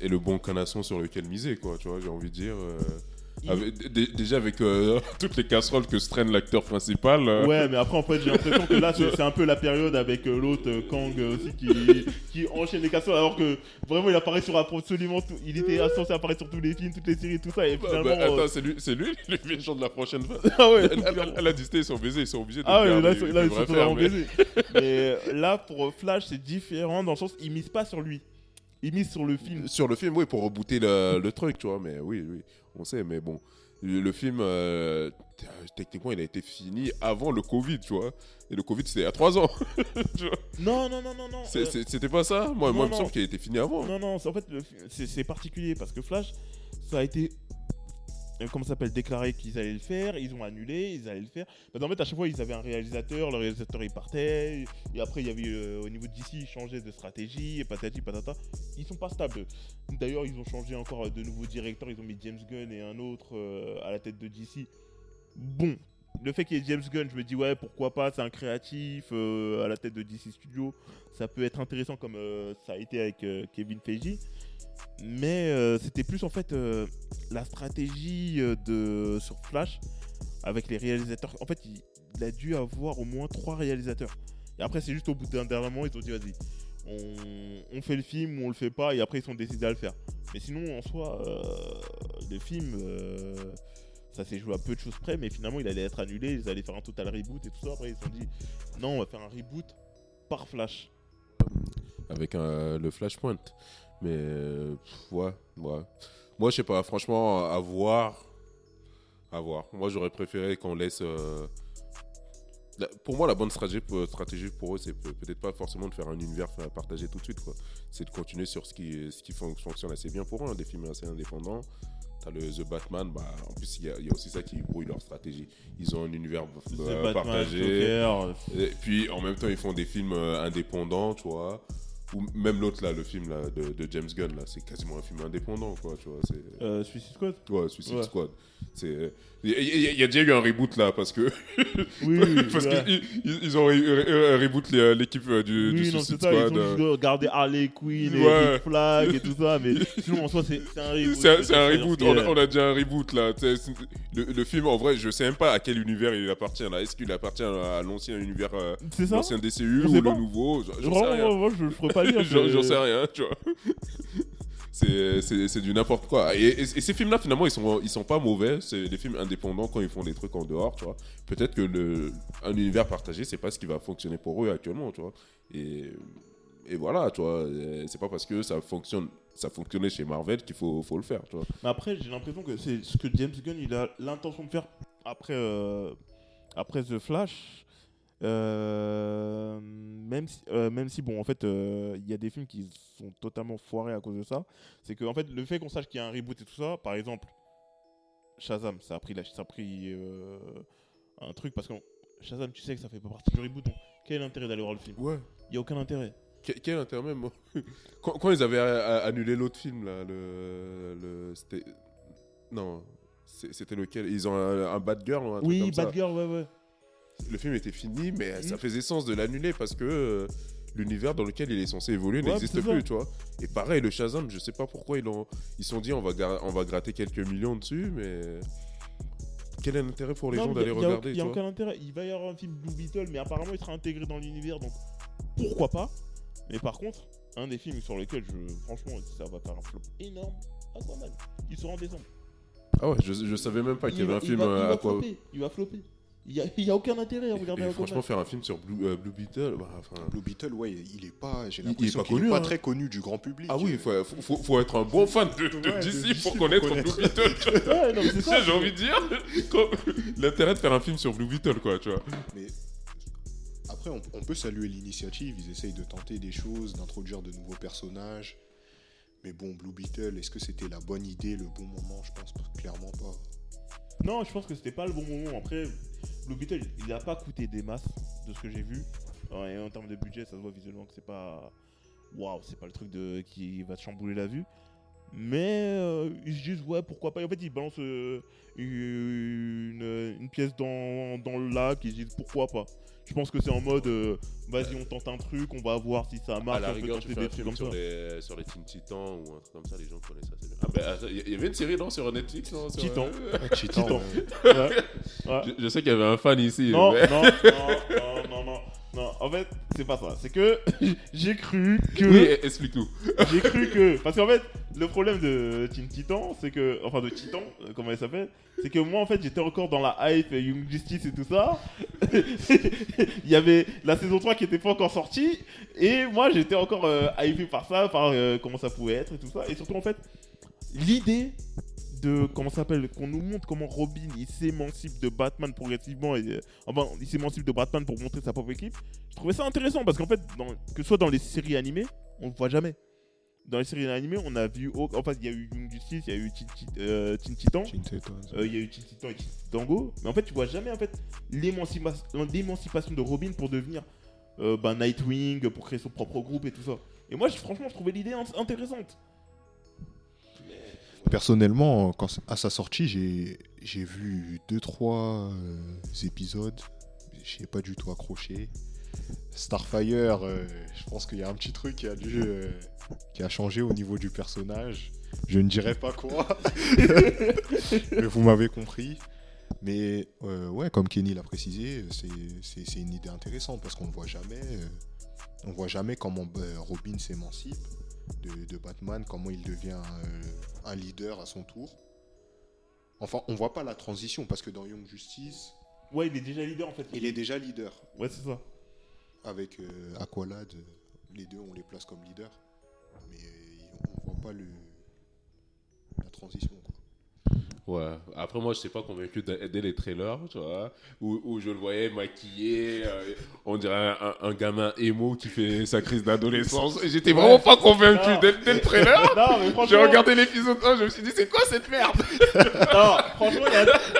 est le bon canasson sur lequel miser, quoi. Tu vois, j'ai envie de dire. euh, Il- avec- dé- déjà avec euh, (laughs) toutes les casseroles que se traîne l'acteur principal. euh, Ouais, mais après, en fait, j'ai l'impression que là, c'est c'est un peu la période avec euh, l'autre euh, Kang aussi qui, qui enchaîne les casseroles, alors que vraiment, il apparaît sur absolument tout. Il était censé apparaître sur tous les films, toutes les séries, tout ça, et bah, finalement. bah, attends, euh, c'est lui, c'est lui (laughs) le méchant de la prochaine fois. ah ouais, Elle, elle- elle a dit ils sont baisés, ils sont obligés de Ah ouais, là, ils sont- ils là, ils mais- baisés. Mais là, pour Flash, c'est différent dans le sens, il mise pas sur lui. Il mise sur le film. Sur le film, oui, pour rebooter le, le truc, tu vois, mais oui, oui, on sait, mais bon. Le, film, euh, techniquement, il a été fini avant le Covid, tu vois. Et le Covid, c'était il y a 3 ans. (laughs) Tu vois. Non, non, non, non, non. Euh, C'était pas ça Moi, non, moi il me semble qu'il a été fini avant. Non, non, en fait, c'est particulier parce que Flash, ça a été. Euh, Comment ça s'appelle Déclaré qu'ils allaient le faire, ils ont annulé, ils allaient le faire. Parce qu'en fait, à chaque fois, ils avaient un réalisateur, le réalisateur il partait, et après, il y avait euh, au niveau de DC, ils changeaient de stratégie, et patati patata. Ils sont pas stables. D'ailleurs, ils ont changé encore de nouveaux directeurs, ils ont mis James Gunn et un autre euh, à la tête de DC. Bon, le fait qu'il y ait James Gunn, je me dis, ouais, pourquoi pas, c'est un créatif à la tête de DC Studio ça peut être intéressant comme ça a été avec Kevin Feige. Mais euh, c'était plus en fait euh, la stratégie euh, de sur Flash avec les réalisateurs. En fait, il, a dû avoir au moins trois réalisateurs. Et après, c'est juste au bout d'un dernier moment, ils ont dit vas-y, on, fait le film ou on le fait pas. Et après, ils sont décidés à le faire. Mais sinon, en soi, le film, ça s'est joué à peu de choses près, mais finalement il allait être annulé, ils allaient faire un total reboot et tout ça. Après ils se sont dit non, on va faire un reboot par Flash. avec le Flashpoint. Mais euh, pff, ouais, ouais. Moi, je sais pas, franchement, à voir. À voir. Moi, j'aurais préféré qu'on laisse. euh, Pour moi, la bonne stratégie, pour- stratégie pour eux, c'est peut- peut-être pas forcément de faire un univers partagé tout de suite. quoi. C'est de continuer sur ce qui, ce qui fon- fonctionne assez bien pour eux, hein, des films assez indépendants. T'as le The Batman, bah, en plus, il y, a- il y a aussi ça qui brouille leur stratégie. Ils ont un univers euh, Batman, partagé. Et puis en même temps, ils font des films euh, indépendants, tu vois. Ou même l'autre là, le film là, de, de James Gunn là, c'est quasiment un film indépendant, quoi, tu vois. C'est euh, Suicide Squad? ouais, Suicide ouais. Squad. C'est il y, a- il y a déjà eu un reboot là parce que (laughs) Oui, (laughs) parce ouais. qu'ils ils, ils ont reboot les- l'équipe euh, du, du Oui, non, Suicide ça, ils Squad. ont euh. juste regardé Harley Quinn et Ouais. Rick Flag et tout ça, mais (laughs) sinon en soi c'est un reboot. C'est un, reboot, on a, euh, on a déjà un reboot là. Le, le film, en vrai, je sais même pas à quel univers il appartient là. Est-ce qu'il appartient à l'ancien univers, euh, l'ancien DCU ou le nouveau? Sais rien. moi, moi, je ne ferais pas dire. (laughs) J'en sais rien, tu vois. (laughs) C'est- du n'importe quoi. Et, et- et ces films-là, finalement, ils sont, ils sont pas mauvais. C'est des films indépendants quand ils font des trucs en dehors, tu vois. Peut-être que le, un univers partagé, c'est pas ce qui va fonctionner pour eux actuellement, tu vois. Et, et voilà, tu vois. C'est pas parce que ça fonctionne, ça fonctionnait chez Marvel qu'il faut, faut le faire, tu vois. Mais après, j'ai l'impression que c'est ce que James Gunn il a l'intention de faire après, euh, après The Flash. Euh, même, si, euh, même si, bon, en fait, euh, il y a des films qui sont totalement foirés à cause de ça. C'est que, en fait, le fait qu'on sache qu'il y a un reboot et tout ça, par exemple, Shazam, ça a pris, la, ça a pris euh, un truc parce que Shazam, tu sais que ça fait pas partie du reboot. Donc, quel est l'intérêt d'aller voir le film? Ouais. Il n'y a aucun intérêt. Quel, quel intérêt même (laughs) quand, quand ils avaient annulé l'autre film là, le, le c'était non, c'était lequel? Ils ont un, un Bad Girl ou un truc Oui, comme ça? Bad Girl, ouais, ouais. Le film était fini, mais ça Mhm. faisait sens de l'annuler parce que euh, l'univers dans lequel il est censé évoluer Ouais, n'existe ça. plus, tu vois. Et pareil, le Shazam, je sais pas pourquoi ils ont ils se sont dit on va on va gratter quelques millions dessus, mais quel est l'intérêt pour les Non, gens a- d'aller y a- regarder, Il n'y a aucun intérêt. Il va y avoir un film Blue Beetle, mais apparemment il sera intégré dans l'univers, donc pourquoi pas? Mais par contre, un des films sur lesquels je, franchement, ça va faire un flop énorme, Aquaman. Il sera en décembre. Ah ouais, je, je savais même pas qu'il y avait va- un film va, euh, il va Aqua- flopper. Il va flopper. Il n'y a, y a aucun intérêt à Et- regarder et Aquaman. franchement, faire un film sur Blue, euh, Blue Beetle, bah, Blue Beetle, ouais, il est pas, j'ai Il- il est l'impression pas connu, pas hein. très connu du grand public. Ah oui, Euh, il faut, faut, faut être un bon fan de, de Ouais, de DC pour pour connaître connaître. Blue Beetle. (laughs) Ouais. J'ai envie de dire l'intérêt de faire un film sur Blue Beetle, quoi, tu vois. Mais après, on, on peut saluer l'initiative. Ils essayent de tenter des choses, d'introduire de nouveaux personnages. Mais bon, Blue Beetle, est-ce que c'était la bonne idée, le bon moment? Je pense clairement pas. Non, je pense que c'était pas le bon moment. Après, Blue Beetle, il n'a pas coûté des masses de ce que j'ai vu. Et en termes de budget, ça se voit visuellement que c'est pas. Waouh, c'est pas le truc de... qui va te chambouler la vue. Mais euh, ils se disent, ouais, pourquoi pas. Et en fait, ils balancent euh, une, une pièce dans, dans le lac. Ils se disent, pourquoi pas. Je pense que c'est en mode, euh, vas-y, on tente un truc, on va voir si ça marche. à la on peut tenter des un trucs comme sur ça. les, sur les Teen Titans ou un truc comme ça, les gens connaissent ça, c'est bien. Ah ben, il y- il avait une série, non, sur Netflix, non sur, Titan. euh, Titan. Ouais. Ouais. je, je sais qu'il y avait un fan ici. Non, mais- non, non, non, non, non, non. En fait, c'est pas ça. C'est que (laughs) j'ai cru que. Oui, explique tout. J'ai cru que. Parce qu'en fait, le problème de Teen Titan, c'est que. Enfin, de Titan, euh, comment elle s'appelle C'est que moi, en fait, j'étais encore dans la hype Young Justice et tout ça. (laughs) Il y avait la saison 3 qui était pas encore sortie. Et moi, j'étais encore euh, hypé par ça, par euh, comment ça pouvait être et tout ça. Et surtout, en fait, l'idée de comment s'appelle qu'on nous montre comment Robin il s'émancipe de Batman progressivement et euh, enfin il s'émancipe de Batman pour montrer sa propre équipe. Je trouvais ça intéressant parce qu'en fait dans- que ce soit dans les séries animées on le voit jamais. Dans les séries animées on a vu au- enfin il y a eu Young Justice il y a eu Teen, euh, Titan. Euh, il y a eu Teen Titan et Teen Dango mais en fait tu vois jamais en fait l'émancipa- l'émancipation de Robin pour devenir bah, Nightwing pour créer son propre groupe et tout ça. Et moi je- franchement je trouvais l'idée int- intéressante Personnellement, quand, à sa sortie, j'ai j'ai vu 2-3 épisodes. J'ai pas du tout accroché. Starfire, euh, je pense qu'il y a un petit truc qui a, dû, euh, qui a changé au niveau du personnage. Je ne dirais pas quoi. (laughs) Mais vous m'avez compris. Mais euh, ouais, comme Kenny l'a précisé, c'est- c'est c'est une idée intéressante parce qu'on ne voit jamais. euh, on voit jamais comment euh, Robin s'émancipe de, de Batman, comment il devient euh, un leader à son tour. Enfin, on voit pas la transition parce que dans Young Justice, Ouais, il est déjà leader en fait. il est déjà leader. Ouais, c'est ça. Avec euh, Aqualad, euh, les deux, on les place comme leader. Mais on voit pas le... la transition. Quoi. Ouais, après moi je sais pas convaincu dès les trailers, tu vois, où, où je le voyais maquillé, euh, on dirait un, un gamin émo qui fait sa crise d'adolescence, j'étais vraiment pas convaincu dès le trailer. Non, mais J'ai franchement. regardé l'épisode 1, je me suis dit c'est quoi cette merde? (laughs) Non, franchement, il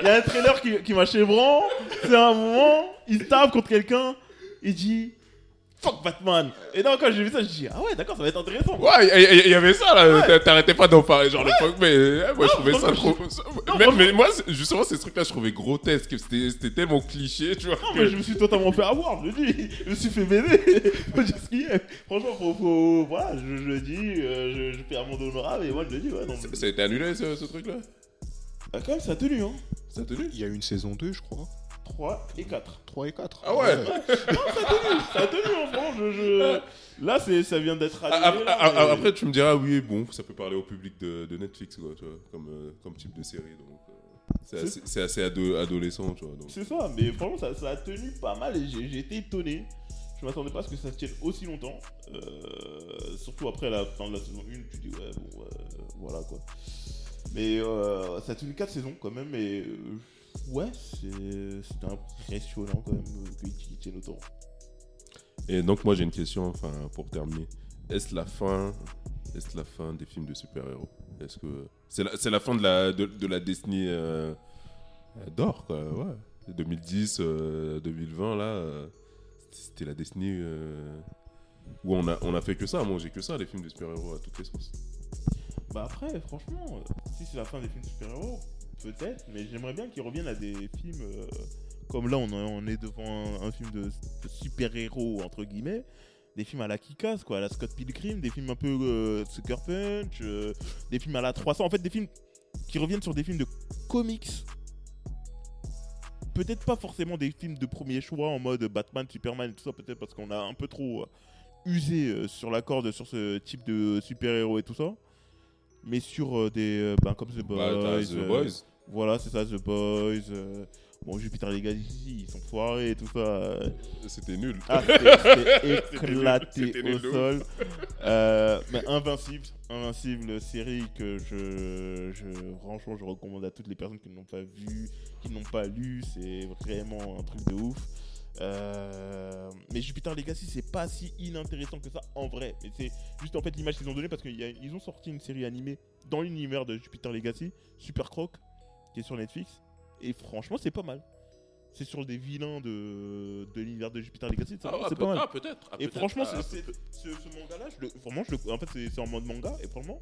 y, y a un trailer qui, qui m'a chébran. C'est un moment, il tape contre quelqu'un, il dit Fuck Batman. Et non, quand j'ai vu ça, je dis Ah ouais, d'accord, ça va être intéressant. Ouais, il y, avait ça là, t'a- t'arrêtais pas d'en parler, genre le fuck, mais euh, moi je trouvais ça trop. ça- Non, mais, mais moi c'est- justement ces trucs là je trouvais grotesques, c'était tellement cliché, tu vois. Non, que- mais je me suis totalement fait avoir, je le dis. Je me suis fait baiser. (laughs) Faut dire ce qu'il y a. Franchement, faut, faut- Voilà, je, je le dis, euh, je, un monde honorable et moi je le dis, ouais. Non, Ça a été annulé ce, ce truc là Ah, quand même, ça a tenu, hein. Ça a tenu? Il y a une saison 2, je crois. 3 et 4. 3 et 4. Ah ouais Ça a tenu, hein, franchement. Je, (laughs) Là, ça vient d'être annulé. Après, là, après- mais- après, tu me diras, oui, bon, ça peut parler au public de, de Netflix, quoi, tu vois, comme, euh, comme type de série. Donc, euh, c'est assez, c'est assez ado- adolescent, tu vois. C'est ça, mais franchement, ça, ça a tenu pas mal et j'ai été étonné. Je m'attendais pas à ce que ça tienne aussi longtemps. Euh, surtout après la fin de la saison 1, tu dis, ouais, bon, voilà quoi. Mais euh, ça a tenu 4 saisons quand même, et euh, ouais, c'est- c'était impressionnant quand même qu'ils tiennent autant. Et donc, moi, j'ai une question, enfin, pour terminer. Est-ce la fin, est-ce la fin des films de super-héros? Est-ce que c'est la, la fin de la, de, de la décennie euh, d'or, quoi, ouais. 2010, euh, 2020, là, euh, c'était la euh, où on a, on a fait que ça, à manger que ça, les films de super-héros à toutes les sauces. Bah après, franchement, euh, si c'est la fin des films de super-héros, peut-être, mais j'aimerais bien qu'ils reviennent à des films euh, comme là, on, est- on est devant un, un film de, de super-héros, entre guillemets, des films à la Kikas, quoi, à la Scott Pilgrim, des films un peu euh, Sucker Punch, euh, des films à la 300, en fait, des films qui reviennent sur des films de comics. Peut-être pas forcément des films de premier choix en mode Batman, Superman et tout ça, peut-être parce qu'on a un peu trop euh, usé sur la corde sur ce type de super-héros et tout ça mais sur des ben, comme The Boys, Bah, t'as The Boys. voilà c'est ça The Boys bon Jupiter Legacy ils sont foirés et tout ça. C'était nul. ah (laughs) c'était- éclaté nul au sol Euh, mais Invincible Invincible série que je, je franchement je recommande à toutes les personnes qui ne l'ont pas vu qui n'ont pas lu c'est vraiment un truc de ouf euh, mais Jupiter Legacy, c'est pas si inintéressant que ça en vrai. Mais c'est juste en fait l'image qu'ils ont donnée parce qu'ils ont sorti une série animée dans l'univers de Jupiter Legacy, Super Croc, qui est sur Netflix. Et franchement, c'est pas mal. C'est sur des vilains de, de l'univers de Jupiter Legacy. Ah, ouais, c'est peut- pas mal. ah, peut-être. ah, et franchement, Ah, c'est- ce, ce manga-là, je le- vraiment, je le- en fait, c'est en mode manga. Et franchement,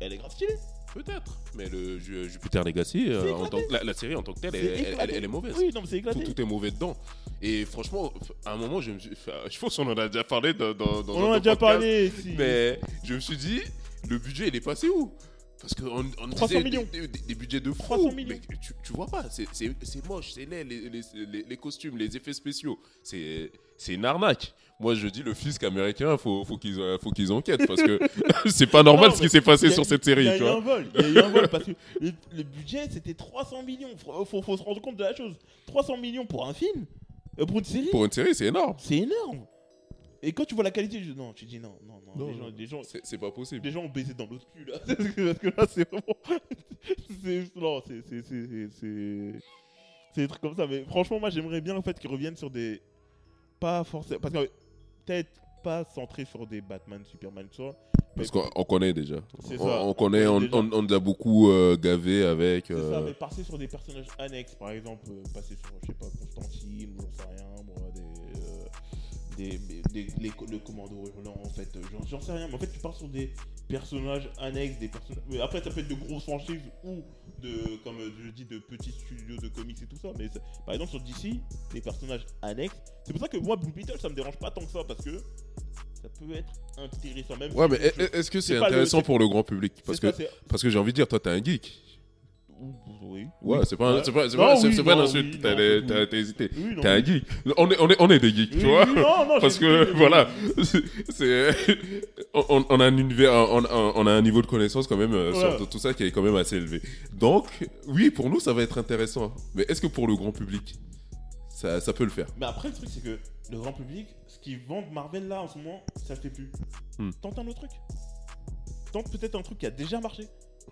elle est grave stylée. Peut-être. Mais le Ju- Jupiter Legacy, euh, C'est en éclaté. tant que- la, la série en tant que telle, elle, est mauvaise. Oui, non, mais c'est tout, éclaté. tout est mauvais dedans. Et franchement, à un moment, je me suis. je pense qu'on en a déjà parlé dans, dans, dans On en a déjà parlé. Si. Mais je me suis dit, le budget, il est passé où? Parce qu'on on 300 disait millions. Des, des- des budgets de fou. 300 millions. Mais tu, tu vois pas, c'est- moche, c'est laid, les, les, les- les costumes, les effets spéciaux. C'est une arnaque. Moi, je dis, le fisc américain, faut, faut qu'ils faut qu'ils enquêtent parce que (laughs) c'est pas normal Non, ce qui s'est passé a- sur cette Il y série, a eu un vol, il y a eu un vol parce que le, le budget c'était 300 millions. Faut, faut, faut se rendre compte de la chose. 300 millions pour un film, euh, pour une série, Pour une série, c'est énorme. c'est énorme. Et quand tu vois la qualité, je, non, tu dis non, non, non. Non, les, gens, non. les, gens, C'est c'est pas possible. les gens ont baisé dans l'autre cul là. (laughs) Parce que, parce que là c'est vraiment. (laughs) c'est- non, c'est. C'est. C'est. c'est- C'est c'est des trucs comme ça. Mais franchement, moi j'aimerais bien en fait qu'ils reviennent sur des. Pas forcément. Parce que peut-être pas centré sur des Batman, Superman, tout ça. Parce qu'on on connaît déjà. C'est On, ça. on connaît, on, On connaît on, on a beaucoup euh, gavé avec. C'est ça, euh, mais passer sur des personnages annexes, par exemple, euh, passer sur, je sais pas, Constantine, ou j'en sais rien, euh, des, des- les- le commando hurlant, en fait, euh, j'en- sais rien, mais en fait, tu pars sur des personnages annexes, des personnages. Mais après, ça peut être de grosses franchises ou de, comme euh, je dis, de petits studios de comics et tout ça, mais par exemple, sur DC, des personnages annexes. C'est pour ça que moi, Blue Beetle, ça me dérange pas tant que ça, parce que ça peut être intéressant, même Ouais, si mais est-ce que c'est le- intéressant pour le grand public? Parce que, ça, parce que j'ai envie de dire, toi, t'es un geek. Oui. Ouais, c'est pas, c'est pas, c'est pas, c'est- une insulte. T'as hésité. T'es un geek. On est, on est, on est des geeks, tu vois. non, non, Parce que, voilà, (laughs) c'est. on, on a un univers, on, a un niveau de connaissance quand même euh, sur tout ça qui est quand même assez élevé. Donc, oui, pour nous, ça va être intéressant. Mais est-ce que pour le grand public, ça, ça peut le faire? Mais après, le truc, c'est que le grand public, ce qu'ils vendent Marvel là en ce moment, ça fait plus. Hmm. Tente un autre truc. Tente peut-être un truc qui a déjà marché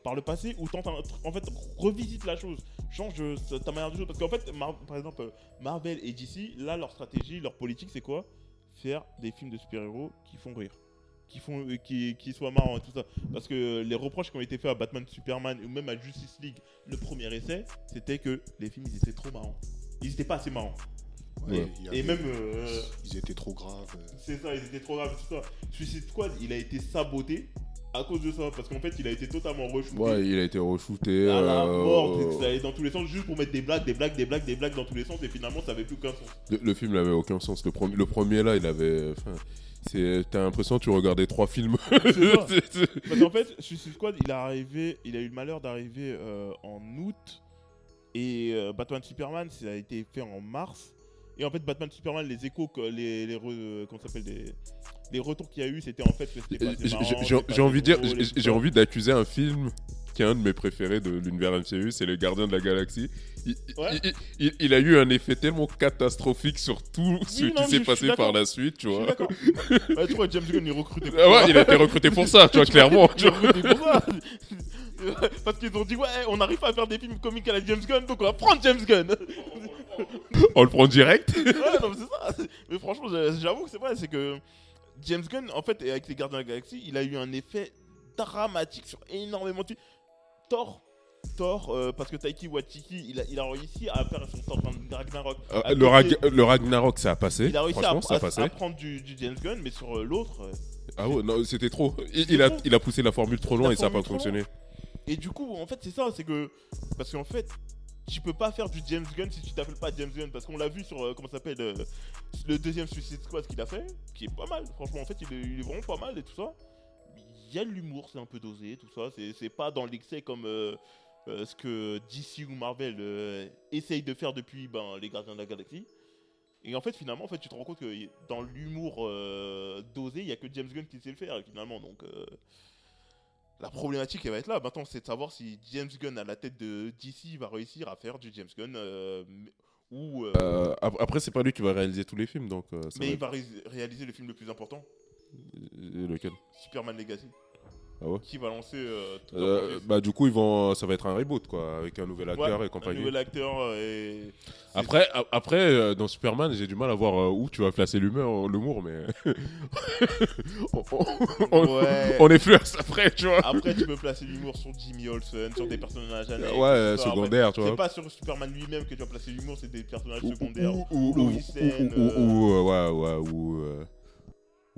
par le passé ou tente. En fait, revisite la chose. Change euh, ta manière de jouer. Parce qu'en fait, Mar- par exemple, euh, Marvel et DC, là, leur stratégie, leur politique, c'est quoi? Faire des films de super-héros qui font rire. Qui, font, euh, qui, qui soient marrants et tout ça. Parce que les reproches qui ont été faits à Batman, Superman ou même à Justice League, le premier essai, c'était que les films, ils étaient trop marrants. Ils étaient pas assez marrants. Ouais, Et- même, euh, Ils étaient trop graves. c'est ça, ils étaient trop graves, tout ça. Suicide Squad, il a été saboté à cause de ça, parce qu'en fait, il a été totalement reshooté. Ouais, il a été re-shooté. à la euh, mort, euh, ça allait dans tous les sens, juste pour mettre des blagues, des blagues, des blagues, des blagues dans tous les sens, et finalement, ça avait plus aucun sens. le, le film n'avait aucun sens. Le, premier- le premier, là, il avait. enfin, T'as l'impression que tu regardais trois films. (laughs) (laughs) Parce qu'en fait, Suicide Squad, il est arrivé, il a eu le malheur d'arriver euh, en août, et euh, Batman Superman, ça a été fait en mars. Et en fait, Batman Superman, les échos, que- les, les re- euh, comment ça s'appelle, les, les retours qu'il y a eu, c'était en fait que c'était pas assez J'ai- marrant, j'ai- c'était J'ai pas j'ai envie de assez dire, drôle et j'ai tout j'ai ça. envie d'accuser un film qui est un de mes préférés de l'univers MCU, c'est Le Gardien de la Galaxie. Il, il- Ouais. il- il- il a eu un effet tellement catastrophique sur tout ce non, qui s'est passé par d'accord. la suite, tu Je suis vois. d'accord. (laughs) Tu vois, James Gunn est recruté pour Ah ouais, il a été recruté pour ça, tu vois, (laughs) clairement. Il tu est vois. (laughs) Parce qu'ils ont dit, ouais, on n'arrive pas à faire des films comiques à la James Gunn, donc on va prendre James Gunn. (laughs) On le prend direct. (laughs) ouais, non, mais c'est ça. Mais franchement, j'a- j'avoue que c'est vrai, c'est que James Gunn, en fait, avec les Gardiens de la Galaxie, il a eu un effet dramatique sur énormément de films. Thor. Thor, euh, parce que Taiki Waititi, il a, il a réussi à faire son Thor dans Ragnarok. Euh, le, Rag- le Ragnarok, ça a passé. il a réussi à, Franchement, ça a à- passé. à prendre du, du James Gunn, mais sur euh, l'autre, Ah ouais, non, c'était trop. Il, a, il a poussé la formule trop loin et ça n'a pas fonctionné. Et du coup, en fait, c'est ça, c'est que. Parce qu'en fait, tu peux pas faire du James Gunn si tu t'appelles pas James Gunn. Parce qu'on l'a vu sur, euh, comment s'appelle, euh, le deuxième Suicide Squad qu'il a fait, qui est pas mal. Franchement, en fait, il est, vraiment pas mal et tout ça. Il y a l'humour, c'est un peu dosé, tout ça. C'est pas dans l'excès comme euh, euh, ce que DC ou Marvel essayent de faire depuis ben, les Gardiens de la Galaxie. Et en fait, finalement, en fait, tu te rends compte que dans l'humour dosé, il y a que James Gunn qui sait le faire, finalement. Donc. Euh, la problématique elle va être là. Maintenant, c'est de savoir si James Gunn à la tête de DC va réussir à faire du James Gunn euh, ou euh, Euh, ap- après, c'est pas lui qui va réaliser tous les films, donc. euh, mais va il va ré- réaliser le film le plus important, être- Lequel? Superman Legacy, Ah ouais qui va lancer euh, tout Euh, bah du coup ils vont ça va être un reboot quoi avec un nouvel acteur Ouais, et compagnie. Un nouvel acteur euh, et Après après dans Superman j'ai du mal à voir où tu vas placer l'humeur l'humour mais (laughs) on, on- Ouais. on est plus à ça près tu vois. Après, tu peux placer l'humour sur Jimmy Olsen, sur des personnages annexes. ouais tout ça. secondaire tu Après, vois. C'est pas sur Superman lui-même que tu vas placer l'humour, c'est des personnages Ou, secondaires. ou, ou, ou, ou- ou- ou, ouais ouais ou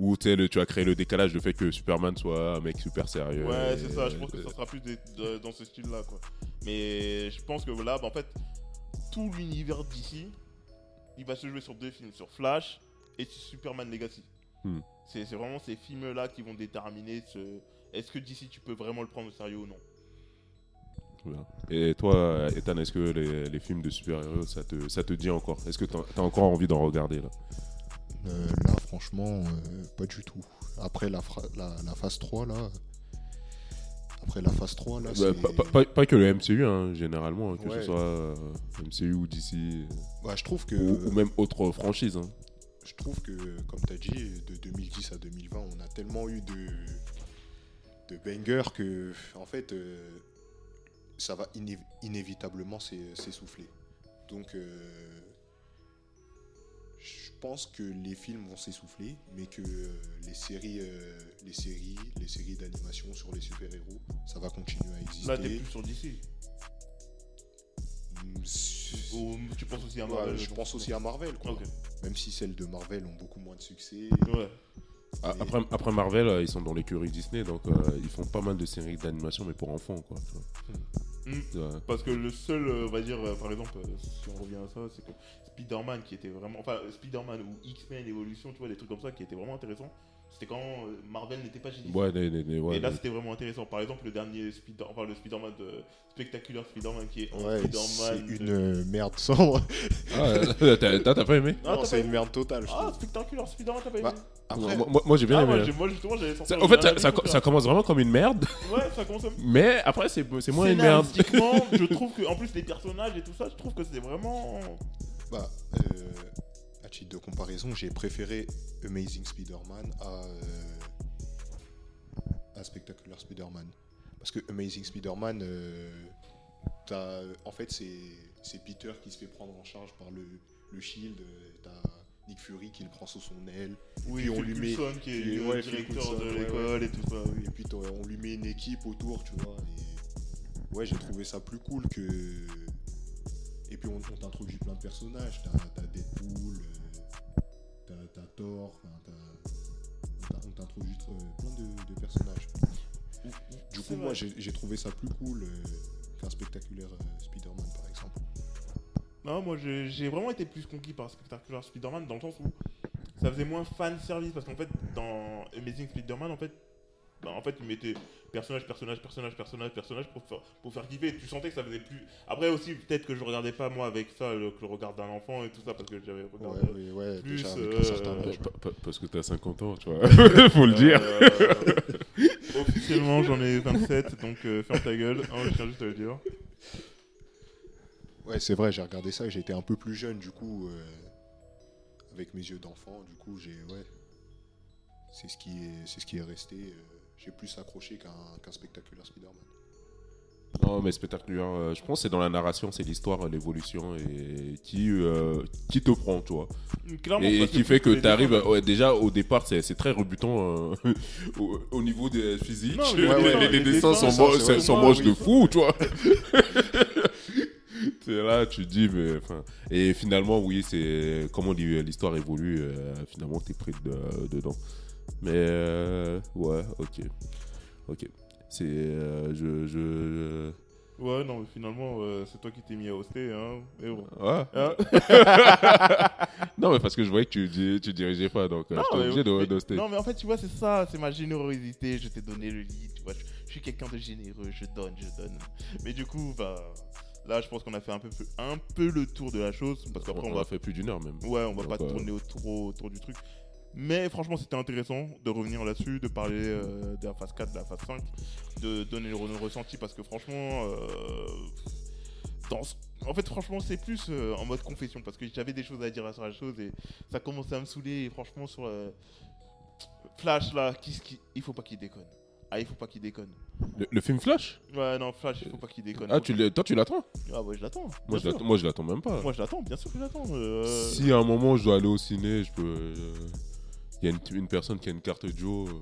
ou tu sais, le- tu as créé le décalage le fait que Superman soit un mec super sérieux. Ouais, c'est ça, je pense que ça sera plus de- dans ce style-là, quoi. Mais je pense que là, bah, en fait, tout l'univers d'ici, il va se jouer sur deux films, sur Flash et sur Superman Legacy. Hmm. C'est vraiment ces films-là qui vont déterminer ce... est-ce que d'ici tu peux vraiment le prendre au sérieux ou non. Et toi, Ethan, est-ce que les, les films de super-héros, ça te, ça te dit encore? Est-ce que t'as as encore envie d'en regarder là? Euh, là, franchement, euh, pas du tout. Après la, la, la phase 3, là. Après la phase 3, là, Bah, pas, pas- pas- pas que le MCU, hein, généralement, que Ouais. ce soit euh, MCU ou DC, Bah, je trouve que. ou, ou même autre franchise. hein. Je trouve que, comme tu as dit, de 2010 à 2020, on a tellement eu de, de bangers que, en fait, ça va iné- inévitablement s'essouffler. Donc, euh, je pense que les films vont s'essouffler, mais que euh, les séries, euh, les séries, les séries d'animation sur les super-héros, ça va continuer à exister. Là, t'es plus sur DC. Ou tu penses aussi à Ouais, Marvel je pense aussi à Marvel, quoi. Même si celles de Marvel ont beaucoup moins de succès. Ouais. A- Après, après Marvel, euh, ils sont dans l'écurie Disney, donc euh, ils font pas mal de séries d'animation, mais pour enfants, quoi. tu vois. Hmm. Ouais. Parce que le seul, on va dire, par exemple, si on revient à ça, c'est que Spider-Man qui était vraiment. Enfin, Spider-Man ou X-Men Evolution, tu vois, des trucs comme ça qui étaient vraiment intéressants. C'était quand euh, Marvel n'était pas génial. Ouais, les- les- ouais, et là, c'était vraiment intéressant. Par exemple, le dernier Spider, enfin, le Spider-Man de Spectacular Spider-Man qui est en Ouais, c'est Spider-Man. une de- euh, merde sombre. Ah, euh, (laughs) t'as t'as- t'as pas aimé? Non, t'as c'est une aimé merde totale. Ah. Spectacular Spider-Man, t'as pas aimé? Bah, Après, Moi, moi- moi, j'ai bien Ah, aimé. moi, hein. j'ai- moi, justement, j'avais senti. Ça- En fait, ça, ça- ça commence vraiment comme une merde, Ouais, ça commence (laughs) comme mais après, c'est c'est moins une merde. Je (laughs) trouve que, en plus, les personnages et tout ça, je trouve que c'est vraiment. Bah, euh, à titre de comparaison, j'ai préféré Amazing Spider-Man à, euh, à Spectacular Spider-Man. Parce que Amazing Spider-Man, euh, t'as- en fait, c'est c'est Peter qui se fait prendre en charge par le, le Shield. euh, T'as Nick Fury qui le prend sous son aile. Oui, puis on Phil lui met- Coulson qui est puis, le ouais, Phil directeur Coulson, de ouais, l'école et tout ça. Oui. Et puis on lui met une équipe autour, tu vois. Et ouais, j'ai trouvé ça plus cool que. Puis on, on t'introduit plein de personnages. T'as t'as Deadpool, euh, t'as Thor, enfin, on t'introduit euh, plein de, de personnages. Du coup, moi j'ai trouvé ça plus cool euh, qu'un spectaculaire Spider-Man par exemple. Non, moi j'ai vraiment été plus conquis par Spectacular Spider-Man dans le sens où ça faisait moins fan service parce qu'en fait dans Amazing Spider-Man en fait bah, en fait ils mettaient personnage personnage personnage personnage personnage pour faire, pour faire kiffer tu sentais que ça faisait plus après aussi peut-être que je regardais pas moi avec ça le, que le regard d'un enfant et tout ça parce que j'avais regardé ouais, ouais, plus, déjà euh, certain Parce que t'as 50 ans, tu vois. (laughs) Faut le dire. Euh, officiellement j'en ai 27 donc euh, ferme ta gueule hein, je tiens juste à le dire Ouais, c'est vrai, j'ai regardé ça, j'ai été un peu plus jeune, du coup, euh, avec mes yeux d'enfant, du coup, j'ai, ouais, c'est ce qui est, c'est ce qui est resté. Euh, j'ai plus accroché qu'un qu'un spectaculaire Spider-Man. Non, mais spectaculaire. euh, je pense que c'est dans la narration, c'est l'histoire, l'évolution et qui, euh, qui te prend, tu vois. Clairement, Et qui fait que tu arrives. dessins- déjà, au départ, c'est très rebutant euh, (laughs) au, au niveau des physiques. Non, les, mais ouais, les- ouais, les les dessins dessins, sont, moches oui. de fou, tu vois. (laughs) C'est là, tu dis, mais. enfin, Et finalement, oui, c'est. Comment dit, l'histoire évolue, euh, finalement, t'es pris de- dedans. Mais. euh, ouais, ok. Ok. C'est. euh, je. je... Ouais, non, mais finalement, euh, c'est toi qui t'es mis à hoster, hein. Mais bon. Ouais. Hein (laughs) non, mais parce que je voyais que tu, tu dirigeais pas, donc non, j'étais mais, obligé de d'hoster. non, mais en fait, tu vois, c'est ça, c'est ma générosité. Je t'ai donné le lit, tu vois. Je, je suis quelqu'un de généreux, je donne, je donne. Mais du coup, bah, là, je pense qu'on a fait un peu, un peu le tour de la chose. Parce qu'après, on, on, va a fait plus d'une heure même. Ouais, on va Donc, pas tourner autour, autour du truc. Mais franchement, c'était intéressant de revenir là-dessus, de parler euh, de la phase 4, de la phase 5, de donner le re- ressenti parce que franchement, euh, dans en fait, franchement, c'est plus euh, en mode confession parce que j'avais des choses à dire sur la chose et ça commençait à me saouler. Et franchement, sur euh, Flash là, qu'est-ce qui- il faut pas qu'il déconne. Ah, il faut pas qu'il déconne. Le, le film Flash? Ouais, non, Flash, il faut pas qu'il déconne. Ah, tu toi tu l'attends? Ah, ouais, je l'attends. moi, moi je l'attends même pas. Moi, je l'attends, bien sûr que je l'attends. euh, Si à un moment je dois aller au ciné, je peux. Il y a une, une personne qui a une carte Joe, euh,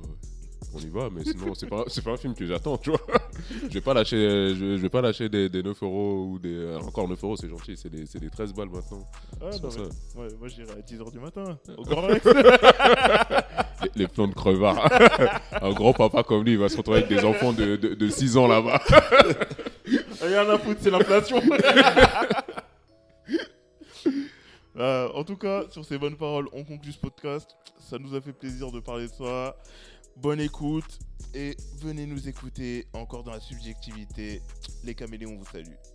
on y va, mais sinon c'est pas, c'est pas un film que j'attends, tu vois. (laughs) je vais pas lâcher, je, je vais pas lâcher des, des 9 euros ou des. euh, Encore 9 euros, c'est gentil, c'est des, c'est des 13 balles maintenant. Ah, non, mais- ouais, moi j'irai à 10h du matin. (laughs) Au Grand Rex. Les, les plans de crevard. (laughs) un grand papa comme lui, il va se retrouver avec des enfants de, de, de 6 ans là-bas. Rien à foutre, c'est l'inflation. Euh, en tout cas, sur ces bonnes paroles, on conclut ce podcast. Ça nous a fait plaisir de parler de ça. Bonne écoute et venez nous écouter encore dans la subjectivité. Les caméléons vous saluent.